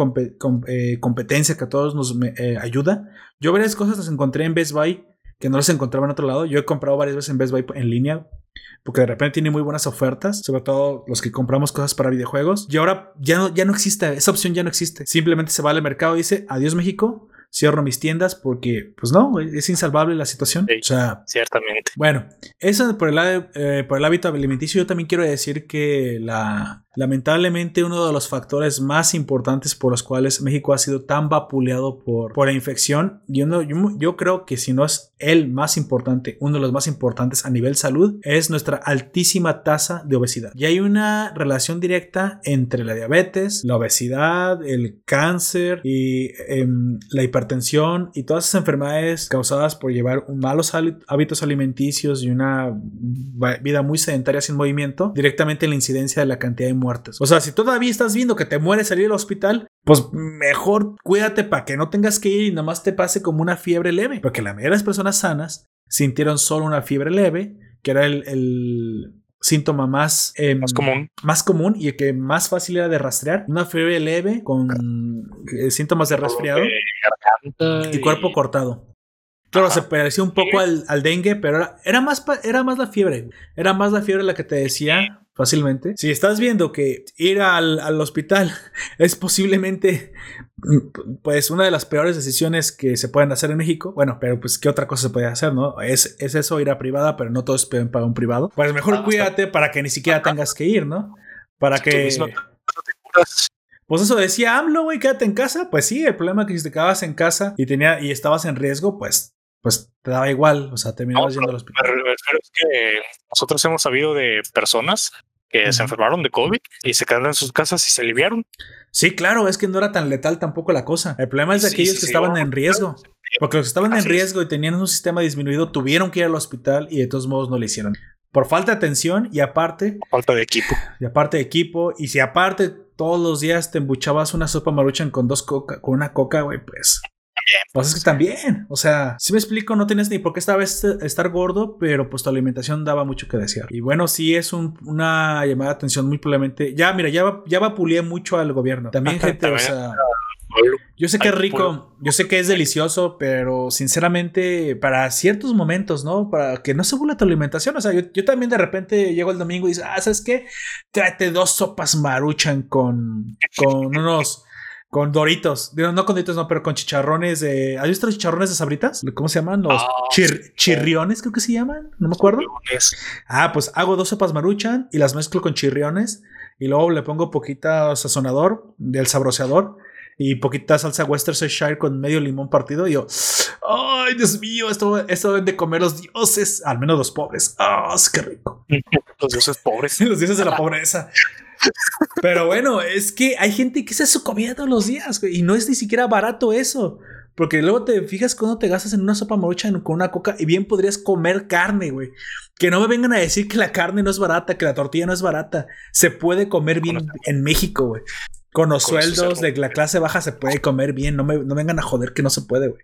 eh, competencia que a todos nos eh, ayuda. Yo varias cosas las encontré en Best Buy que no las encontraba en otro lado. Yo he comprado varias veces en Best Buy en línea porque de repente tiene muy buenas ofertas, sobre todo los que compramos cosas para videojuegos. Y ahora ya no, ya no existe, esa opción ya no existe. Simplemente se va al mercado y dice, adiós México, cierro mis tiendas porque, pues no, es insalvable la situación. Sí. O sea, Ciertamente. bueno, eso por el, eh, por el hábito alimenticio, yo también quiero decir que la, lamentablemente uno de los factores más importantes por los cuales México ha sido tan vapuleado por, por la infección, yo, no, yo, yo creo que si no es el más importante, uno de los más importantes a nivel salud, es nuestra altísima tasa de obesidad. Y hay una relación directa entre la diabetes, la obesidad, el cáncer y em, la hipertensión y todas esas enfermedades causadas por llevar malos hábitos alimenticios y una vida muy sedentaria sin movimiento, directamente en la incidencia de la cantidad de muertes. O sea, si todavía estás viendo que te mueres salir del hospital, pues mejor cuídate para que no tengas que ir y nada más te pase como una fiebre leve. Porque la mayoría de las personas sanas sintieron solo una fiebre leve, que era el síntoma más, em, Más común. más común y el que más fácil era de rastrear. Una fiebre leve con eh, síntomas de resfriado y cuerpo cortado. Claro, Ajá. se parecía un poco al, al dengue, pero era, era más, pa- era más la fiebre. Era más la fiebre la que te decía fácilmente. Si estás viendo que ir al, al hospital *laughs* es posiblemente mm, pues una de las peores decisiones que se pueden hacer en México, bueno, pero pues qué otra cosa se puede hacer, ¿no? Es, es eso ir a privada, pero no todos pueden pagar un privado. Pues mejor Ah, cuídate para que ni siquiera tengas que ir, ¿no? Para que... curas. Pues eso decía AMLO, güey, quédate en casa. Pues sí, el problema es que si te quedabas en casa y tenía y estabas en riesgo, pues, pues te daba igual. O sea, terminabas No, yendo al hospital. refiero es que nosotros hemos sabido de personas que se enfermaron de COVID y se quedaron en sus casas y se aliviaron. Sí, claro, es que no era tan letal tampoco la cosa. El problema es de Sí, aquellos sí, que sí, estaban en riesgo. Porque los que estaban en es. riesgo y tenían un sistema disminuido tuvieron que ir al hospital y de todos modos no lo hicieron. Por falta de atención y aparte, Falta de equipo. y aparte de equipo, y si aparte todos los días te embuchabas una sopa maruchan con dos coca, con una coca, güey, pues. Pues es que también, o sea, si me explico, no tienes ni por qué esta vez estar gordo, pero pues tu alimentación daba mucho que desear. Y bueno, sí es un- una llamada de atención muy probablemente. Ya, mira, ya, va- ya vapuleé mucho al gobierno. También, *laughs* gente, o También. sea. *laughs* Yo sé que es rico, yo sé que es delicioso, pero sinceramente, para ciertos momentos, ¿no? Para que no se burla tu alimentación. O sea, yo, yo también de repente llego el domingo y digo, ah, ¿sabes qué? Tráete dos sopas maruchan con, *laughs* con unos. Con doritos. No con doritos, no, pero con chicharrones de. ¿Has visto los chicharrones de sabritas? ¿Cómo se llaman? Los Ah, chir- chirriones, creo que se llaman. No me acuerdo. Ah, pues hago dos sopas maruchan y las mezclo con chirriones y luego le pongo poquita sazonador del sabroseador y poquita salsa Worcestershire con medio limón partido y yo, ay, Dios mío, esto, esto deben de comer los dioses, al menos los pobres. Ah, qué rico. *laughs* Los dioses pobres. *laughs* Los dioses de la pobreza. Pero bueno, es que hay gente que se hace su comida todos los días, güey, y no es ni siquiera barato eso. Porque luego te fijas cuando te gastas en una sopa marucha con una coca y bien podrías comer carne, güey. Que no me vengan a decir que la carne no es barata, que la tortilla no es barata. Se puede comer bien en México, güey. Con los Con sueldos de la clase baja se puede comer bien. No me no vengan a joder que no se puede, güey.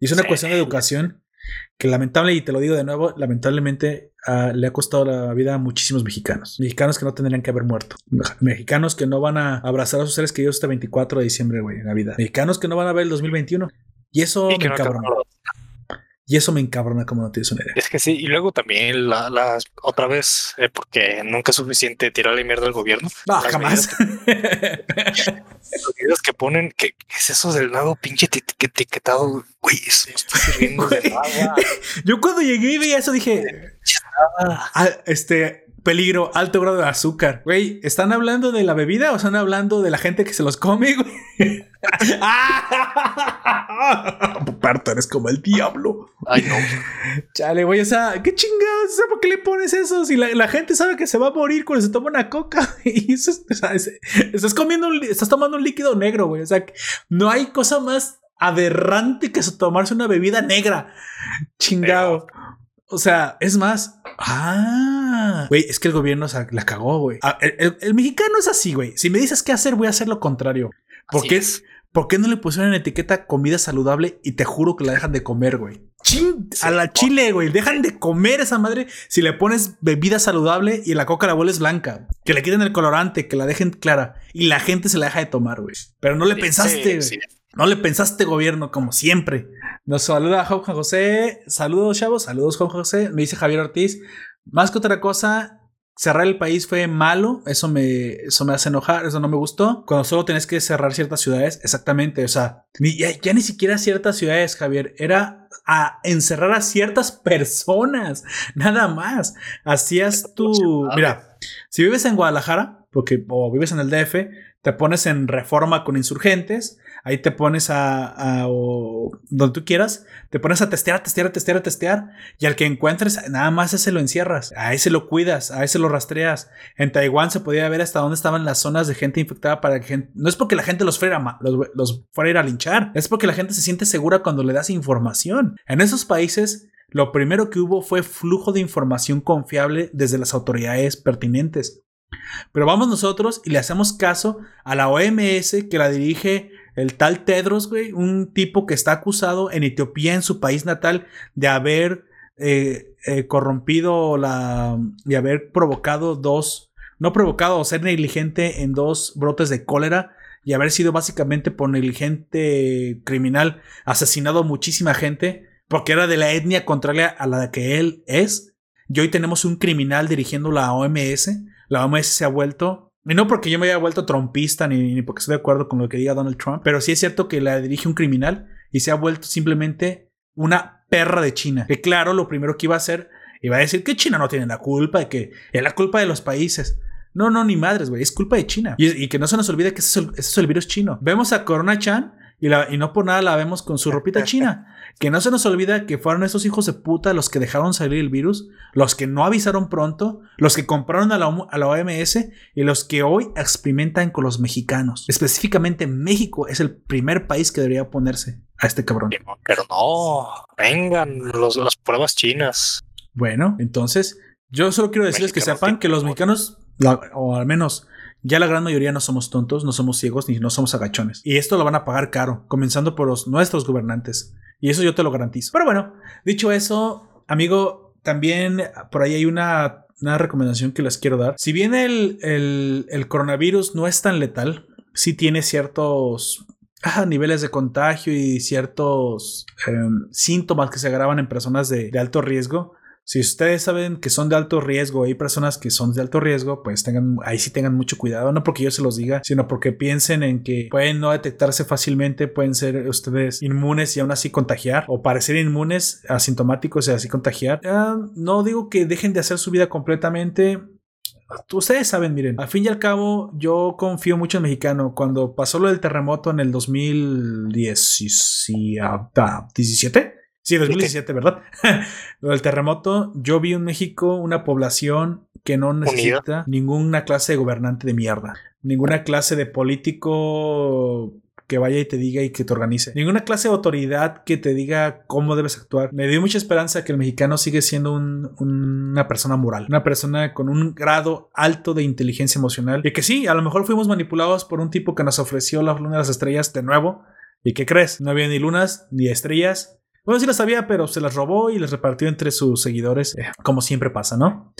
Y es una Sí. cuestión de educación que lamentable, y te lo digo de nuevo, lamentablemente ah, le ha costado la vida a muchísimos mexicanos. Mexicanos que no tendrían que haber muerto. Mex- Mexicanos que no van a abrazar a sus seres queridos este 24 de diciembre, güey, en Navidad. Mexicanos que no van a ver el 2021. Y eso Y me no acabaron. Y eso me encabrona como no tienes una idea. Es que sí, y luego también la, las otra vez, eh, porque nunca es suficiente tirarle mierda al gobierno. No, las jamás. Los videos que ponen, ¿qué, qué es eso del lado pinche eti- eti- etiquetado? Güey, eso no está sirviendo de *laughs* nada. Yo cuando llegué y vi eso dije, ah, este peligro, alto grado de azúcar. Güey, ¿están hablando de la bebida o están hablando de la gente que se los come, güey? *laughs* ¡Ah! Puparto, eres como el diablo. Ay, no. Chale, güey, o sea, qué chingados, o sea, ¿por qué le pones eso? Si la, la gente sabe que se va a morir cuando se toma una coca, *laughs* y eso es, o sea, es- estás comiendo, un estás tomando un líquido negro, güey, o sea, no hay cosa más aberrante que tomarse una bebida negra. Chingado. O sea, es más. Ah, güey, es que el gobierno la cagó, güey. Ah, el, el- el mexicano es así, güey. Si me dices qué hacer, voy a hacer lo contrario. ¿Por Así qué, es. ¿Por qué no le pusieron en etiqueta comida saludable y te juro que la dejan de comer, güey? Chin, a la chile, güey. Dejan de comer esa madre si le pones bebida saludable y la coca la vuelves blanca. Que le quiten el colorante, que la dejen clara y la gente se la deja de tomar, güey. Pero no le Sí, pensaste, güey. sí. No le pensaste, gobierno, como siempre. Nos saluda Juan José. Saludos, chavos. Saludos, Juan José. Me dice Javier Ortiz. Más que otra cosa, cerrar el país fue malo, eso me, eso me hace enojar, eso no me gustó. Cuando solo tenés que cerrar ciertas ciudades, exactamente, o sea, ya, ni siquiera ciertas ciudades, Javier, era a encerrar a ciertas personas, *laughs* nada más. Hacías tú, mira, si vives en Guadalajara, porque o vives en el DF, te pones en reforma con insurgentes, ahí te pones a, donde tú quieras, te pones a testear, a testear, a testear, a testear, y al que encuentres, nada más ese lo encierras, a ese lo cuidas, a ese lo rastreas. En Taiwán se podía ver hasta dónde estaban las zonas de gente infectada para que gente, no es porque la gente los fuera, los, fuera a linchar, es porque la gente se siente segura cuando le das información. En esos países, lo primero que hubo fue flujo de información confiable desde las autoridades pertinentes. Pero vamos nosotros y le hacemos caso a la OMS que la dirige el tal Tedros, güey, un tipo que está acusado en Etiopía, en su país natal, de haber eh, eh, corrompido la. de haber provocado dos. No provocado o ser negligente en dos brotes de cólera y haber sido básicamente por negligente criminal asesinado muchísima gente porque era de la etnia contraria a la que él es. Y hoy tenemos un criminal dirigiendo la OMS. La OMS se ha vuelto y no porque yo me haya vuelto trompista ni, porque estoy de acuerdo con lo que diga Donald Trump, pero sí es cierto que la dirige un criminal y se ha vuelto simplemente una perra de China. Que claro, lo primero que iba a hacer, iba a decir que China no tiene la culpa, y que es la culpa de los países. No, no, ni madres, güey, es culpa de China. Y, que no se nos olvide que ese es, el, virus chino. Vemos a Corona Chan y, la, y no por nada la vemos con su ropita *laughs* china. Que no se nos olvida que fueron esos hijos de puta los que dejaron salir el virus, los que no avisaron pronto, los que compraron a la, OMS y los que hoy experimentan con los mexicanos. Específicamente México es el primer país que debería ponerse a este cabrón. Pero no, vengan las pruebas chinas. Bueno, entonces yo solo quiero decirles que sepan que los mexicanos, o al menos ya la gran mayoría no somos tontos, no somos ciegos ni no somos agachones. Y esto lo van a pagar caro, comenzando por los, nuestros gobernantes. Y eso yo te lo garantizo. Pero bueno, dicho eso, amigo, también por ahí hay una, recomendación que les quiero dar. Si bien el, coronavirus no es tan letal, sí tiene ciertos niveles de contagio y ciertos em, síntomas que se agravan en personas de alto riesgo. Si ustedes saben que son de alto riesgo, hay personas que son de alto riesgo, pues tengan, ahí sí tengan mucho cuidado, no porque yo se los diga, sino porque piensen en que pueden no detectarse fácilmente, pueden ser ustedes inmunes y aún así contagiar, o parecer inmunes, asintomáticos y así contagiar. no digo que dejen de hacer su vida completamente, Ustedes saben, miren, al fin y al cabo, yo confío mucho en mexicano. Cuando pasó lo del terremoto en el 2017, Sí, 2017, ¿verdad? *laughs* Lo del terremoto, yo vi en México una población que no necesita ninguna clase de gobernante de mierda, ninguna clase de político que vaya y te diga y que te organice. Ninguna clase de autoridad que te diga cómo debes actuar. Me dio mucha esperanza que el mexicano sigue siendo una persona moral, una persona con un grado alto de inteligencia emocional y que sí, a lo mejor fuimos manipulados por un tipo que nos ofreció la luna de las estrellas de nuevo. ¿Y qué crees? No había ni lunas ni estrellas bueno, sí las sabía, pero se las robó y les repartió entre sus seguidores, eh, como siempre pasa, ¿no?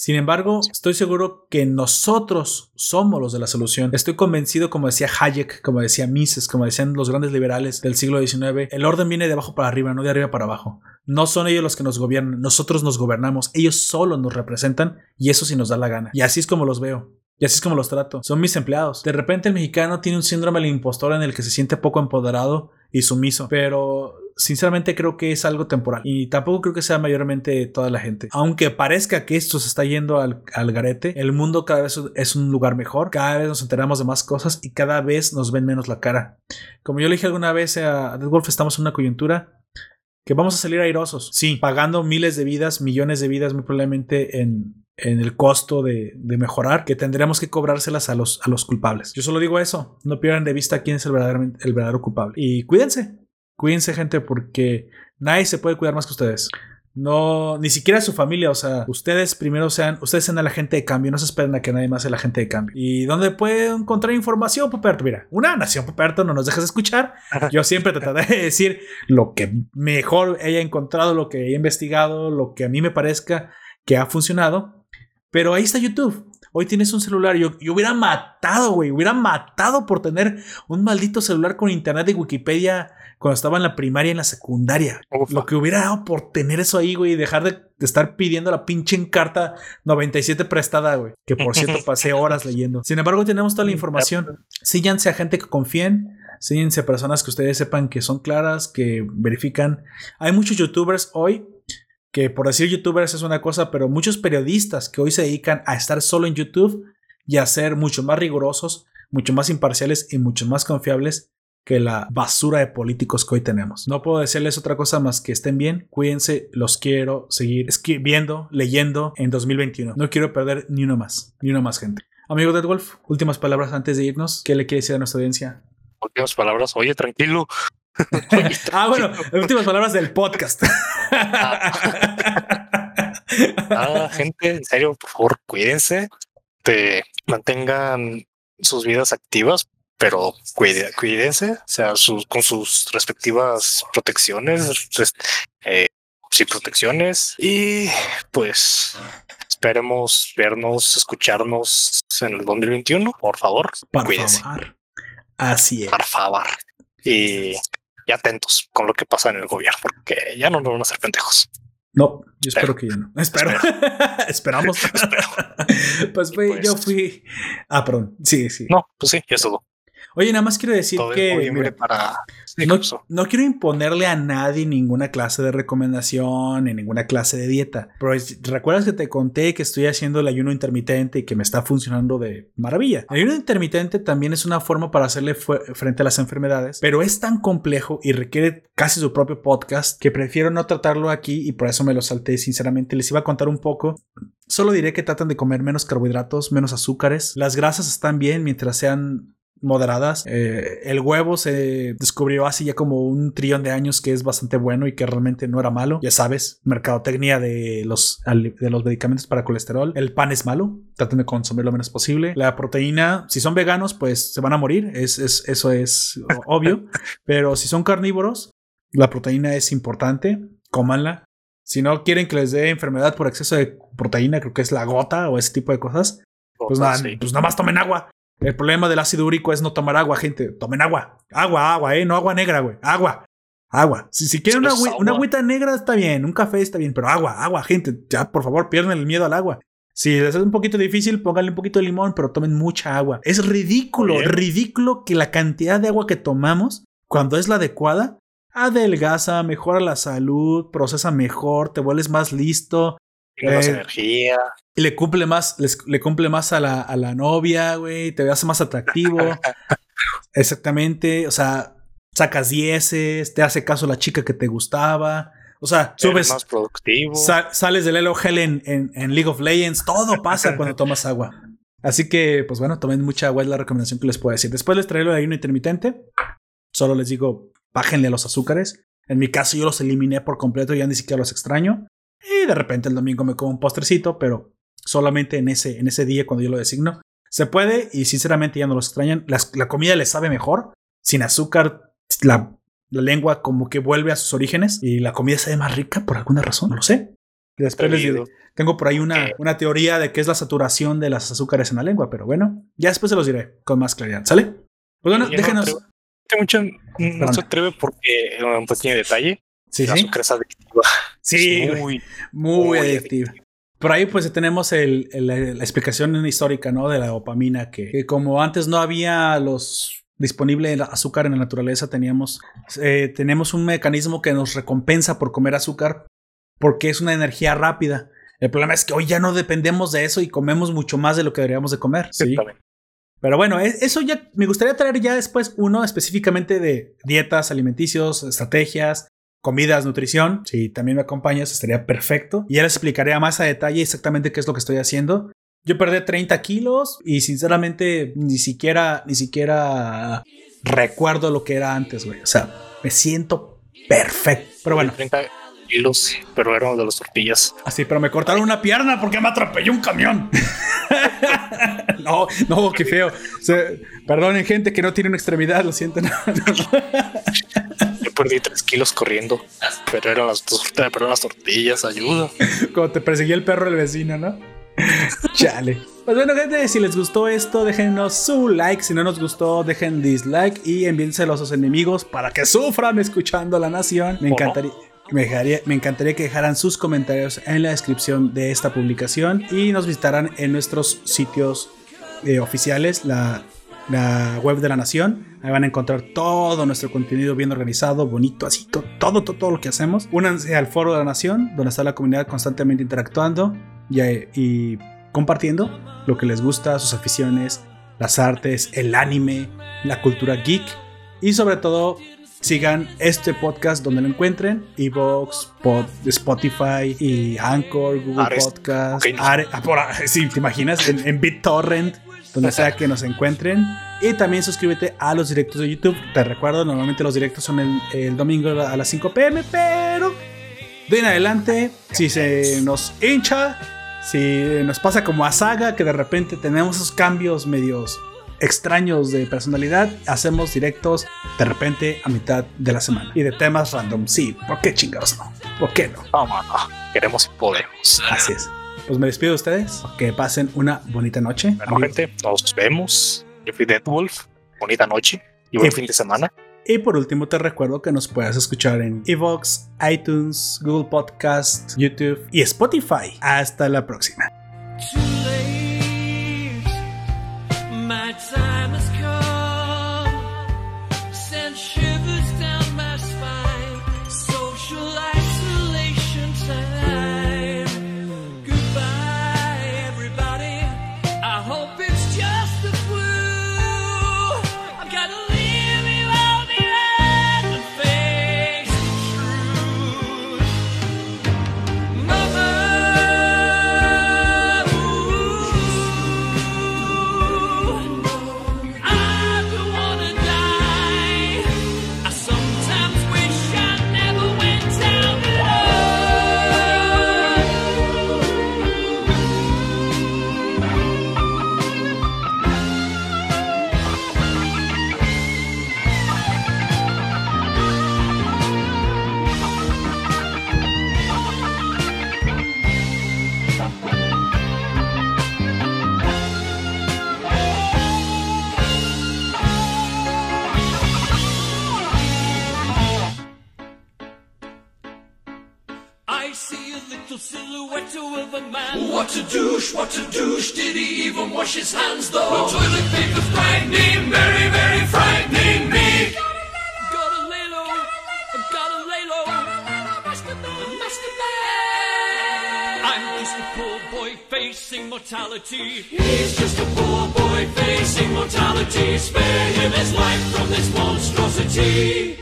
Sin embargo, estoy seguro que nosotros somos los de la solución. Estoy convencido, como decía Hayek, como decía Mises, como decían los grandes liberales del siglo XIX, el orden viene de abajo para arriba, no de arriba para abajo. No son ellos los que nos gobiernan, nosotros nos gobernamos, ellos solo nos representan y eso sí nos da la gana. Y así es como los veo. Y así es como los trato. Son mis empleados. De repente el mexicano tiene un síndrome del impostor en el que se siente poco empoderado y sumiso. Pero sinceramente creo que es algo temporal. Y tampoco creo que sea mayormente toda la gente. Aunque parezca que esto se está yendo al, garete, el mundo cada vez es un lugar mejor. Cada vez nos enteramos de más cosas y cada vez nos ven menos la cara. Como yo le dije alguna vez a Dead Wolf, estamos en una coyuntura que vamos a salir airosos. Sí, pagando miles de vidas, millones de vidas muy probablemente en, en el costo de, mejorar, que tendremos que cobrárselas a los, a los culpables. Yo solo digo eso, no pierdan de vista quién es el verdadero, el verdadero culpable. Y cuídense, cuídense gente, porque nadie se puede cuidar más que ustedes. No, ni siquiera su familia, o sea, ustedes primero sean, ustedes sean la gente de cambio, no se esperen a que nadie más sea la gente de cambio. ¿Y dónde puede encontrar información, Puperto? Mira, una nación, Puperto, no nos dejes escuchar. Yo siempre trataré de decir lo que mejor haya encontrado, lo que haya investigado, lo que a mí me parezca que ha funcionado pero ahí está YouTube. Hoy tienes un celular. Yo, yo hubiera matado, güey. Hubiera matado por tener un maldito celular con internet y Wikipedia cuando estaba en la primaria y en la secundaria. Lo que hubiera dado por tener eso ahí, güey, y dejar de, de estar pidiendo la pinche encarta 97 prestada, güey. Que por cierto *laughs* pasé horas leyendo. Sin embargo, tenemos toda la información. Síganse a gente que confíen. Síguense a personas que ustedes sepan que son claras, que verifican. Hay muchos youtubers hoy que por decir youtubers es una cosa, pero muchos periodistas que hoy se dedican a estar solo en YouTube y a ser mucho más rigurosos, mucho más imparciales y mucho más confiables que la basura de políticos que hoy tenemos. No puedo decirles otra cosa más que estén bien, cuídense, los quiero seguir escribiendo, leyendo en 2021. No quiero perder ni uno más, ni uno más gente. Amigo Dead Wolf, últimas palabras antes de irnos. ¿Qué le quiere decir a nuestra audiencia? Últimas palabras. Oye, tranquilo. *laughs* Ah, bueno, últimas palabras del podcast. Ah, gente, en serio, por favor, cuídense. Te mantengan sus vidas activas, pero cuide- cuídense, o sea, sus, con sus respectivas protecciones, res- eh, sí, protecciones. Y pues esperemos vernos, escucharnos en el 2021. Por favor, Por cuídense. favor. Así es. Por favor. Y, y atentos con lo que pasa en el gobierno, porque ya no nos van a hacer pendejos. No, yo espero que ya no. Espero. *laughs* Esperamos. *laughs* pues fue, pues- yo fui. Ah, perdón. Sí, sí. No, pues sí, ya es todo. Oye, nada más quiero decir Todo que. mira, para. Sí, no, quiero imponerle a nadie ninguna clase de recomendación ni ninguna clase de dieta. Pero es- recuerdas que te conté que estoy haciendo el ayuno intermitente y que me está funcionando de maravilla. El ayuno intermitente también es una forma para hacerle frente a las enfermedades, pero es tan complejo y requiere casi su propio podcast que prefiero no tratarlo aquí y por eso me lo salté. Sinceramente, les iba a contar un poco. Solo diré que tratan de comer menos carbohidratos, menos azúcares. Las grasas están bien mientras sean moderadas. Eh, el huevo se descubrió hace ya como un trillón de años que es bastante bueno y que realmente no era malo. Ya sabes, mercadotecnia de los, de los medicamentos para colesterol. El pan es malo, traten de consumir lo menos posible. La proteína, si son veganos, pues se van a morir, es, es- eso es obvio. *laughs* Pero si son carnívoros, la proteína es importante, cómanla. Si no quieren que les dé enfermedad por exceso de proteína, creo que es la gota o ese tipo de cosas, pues nada, Sí. pues nada más tomen agua. El problema del ácido úrico es no tomar agua, gente. Tomen agua. Agua, agua, eh. No agua negra, güey. Agua. Agua. Si, si quieren una, una agüita negra está bien. Un café está bien. Pero agua, agua, gente. Ya, por favor, pierdan el miedo al agua. Si les es un poquito difícil, pónganle un poquito de limón, pero tomen mucha agua. Es ridículo, ridículo que la cantidad de agua que tomamos, cuando es la adecuada, adelgaza, mejora la salud, procesa mejor, te vuelves más listo, Más eh, energía. y le cumple más, les- le cumple más a la, a la novia, güey, te hace más atractivo. *laughs* Exactamente, o sea, sacas dieces, te hace caso la chica que te gustaba. O sea, Eres subes, más productivo. sa- sales del Elo Gel en, en- en League of Legends, todo pasa *laughs* cuando tomas agua. Así que, pues bueno, tomen mucha agua, es la recomendación que les puedo decir. Después les traeré el ayuno intermitente. Solo les digo, bájenle a los azúcares. En mi caso, yo los eliminé por completo, ya ni siquiera los extraño. Y de repente el domingo me como un postrecito, pero solamente en ese, en ese día cuando yo lo designo. Se puede y sinceramente ya no los extrañan. Las- la comida les sabe mejor. Sin azúcar, la, la lengua como que vuelve a sus orígenes y la comida sabe más rica por alguna razón, no lo sé. Después les diré. Atrevido. Tengo por ahí una, Eh. una teoría de qué es la saturación de las azúcares en la lengua, pero bueno, ya después se los diré con más claridad, ¿sale? Pues bueno, no déjenos. atrevo- Este mucho no Perdón. se atreve porque eh, un pequeño detalle. Sí, la sí. azúcar es adictiva. *laughs* Sí, Es muy, muy, muy adictiva. Por ahí pues tenemos el- el- la explicación histórica, ¿no? De la dopamina, que, que como antes no había los disponible el azúcar en la naturaleza, teníamos, eh, tenemos un mecanismo que nos recompensa por comer azúcar porque es una energía rápida. El problema es que hoy ya no dependemos de eso y comemos mucho más de lo que deberíamos de comer. ¿sí? Pero bueno, e- eso ya me gustaría traer ya después uno específicamente de dietas, alimenticios, estrategias, comidas, nutrición. Si también me acompañas, estaría perfecto. Y ya les explicaré a más a detalle exactamente qué es lo que estoy haciendo. Yo perdí 30 kilos y sinceramente ni siquiera, ni siquiera recuerdo lo que era antes, güey. O sea, me siento perfecto. Pero bueno, 30 kilos, pero eran de las tortillas. así, pero me cortaron una pierna porque me atropelló un camión. *laughs* no, no, qué feo. O sea, perdonen, gente que no tiene una extremidad, lo siento. *laughs* Yo perdí 3 kilos corriendo, pero eran las, pero las tortillas, ayuda. Como te perseguía el perro del vecino, ¿no? *laughs* Chale. Pues bueno, gente, si les gustó esto, déjenos su like. Si no nos gustó, dejen dislike y envíenselo a sus enemigos para que sufran escuchando la nación. Me ¿O no? Me, encantaría que dejaran sus comentarios en la descripción de esta publicación y nos visitaran en nuestros sitios eh, oficiales, la, la web de la nación. Ahí van a encontrar todo nuestro contenido bien organizado, bonito, así, to- todo, todo, todo lo que hacemos. Únanse al foro de la nación, donde está la comunidad constantemente interactuando y, y compartiendo lo que les gusta, sus aficiones, las artes, el anime, la cultura geek y sobre todo sigan este podcast donde lo encuentren, Evox, Spotify y Anchor, Google Ares. Podcast, Ok, no. Are- ah, por- ah, sí, te imaginas en, en BitTorrent, donde sea que nos encuentren. Y también suscríbete a los directos de YouTube. Te recuerdo, normalmente los directos son el, el domingo a las 5 pm, pero de en adelante, si se nos hincha, si nos pasa como a Saga, que de repente tenemos esos cambios medios extraños de personalidad, hacemos directos de repente a mitad de la semana y de temas random. Sí, ¿por qué chingados no? ¿Por qué no? Vamos, queremos y podemos. Así es. Pues me despido de ustedes. Que pasen una bonita noche. Bueno, gente, nos vemos. Yo fui Dead Wolf. Bonita noche y buen Y- fin de semana. Y por último te recuerdo que nos puedes escuchar en Evox, iTunes, Google Podcast, YouTube y Spotify. Hasta la próxima. Time is. Silhouette of a man. What a douche, what a douche. Did he even wash his hands though? The toilet paper's frightening, very, very frightening me. Gotta lay low, gotta lay low. Master man, master man. I'm just a poor boy facing mortality. He's just a poor boy facing mortality. Spare him his life from this monstrosity.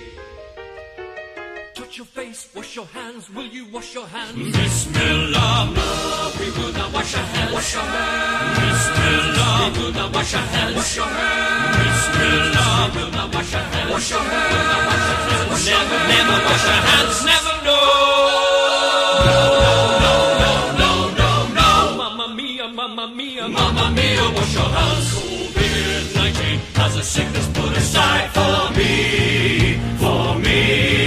Face, wash your hands. Will you wash your hands? Bismillah. No, we will not wash our hands. Wash your hands. Bismillah. We will not wash our hands. Wash your hands. Bismillah. We will not wash our hands. Wash your hands. We will not wash our hands. Never, never wash our hands. Never, no. No, no, no, no, no, no. Mamma mia, mamma mia, mamma mia, wash your hands. COVID-19 has a sickness put aside for me, for me,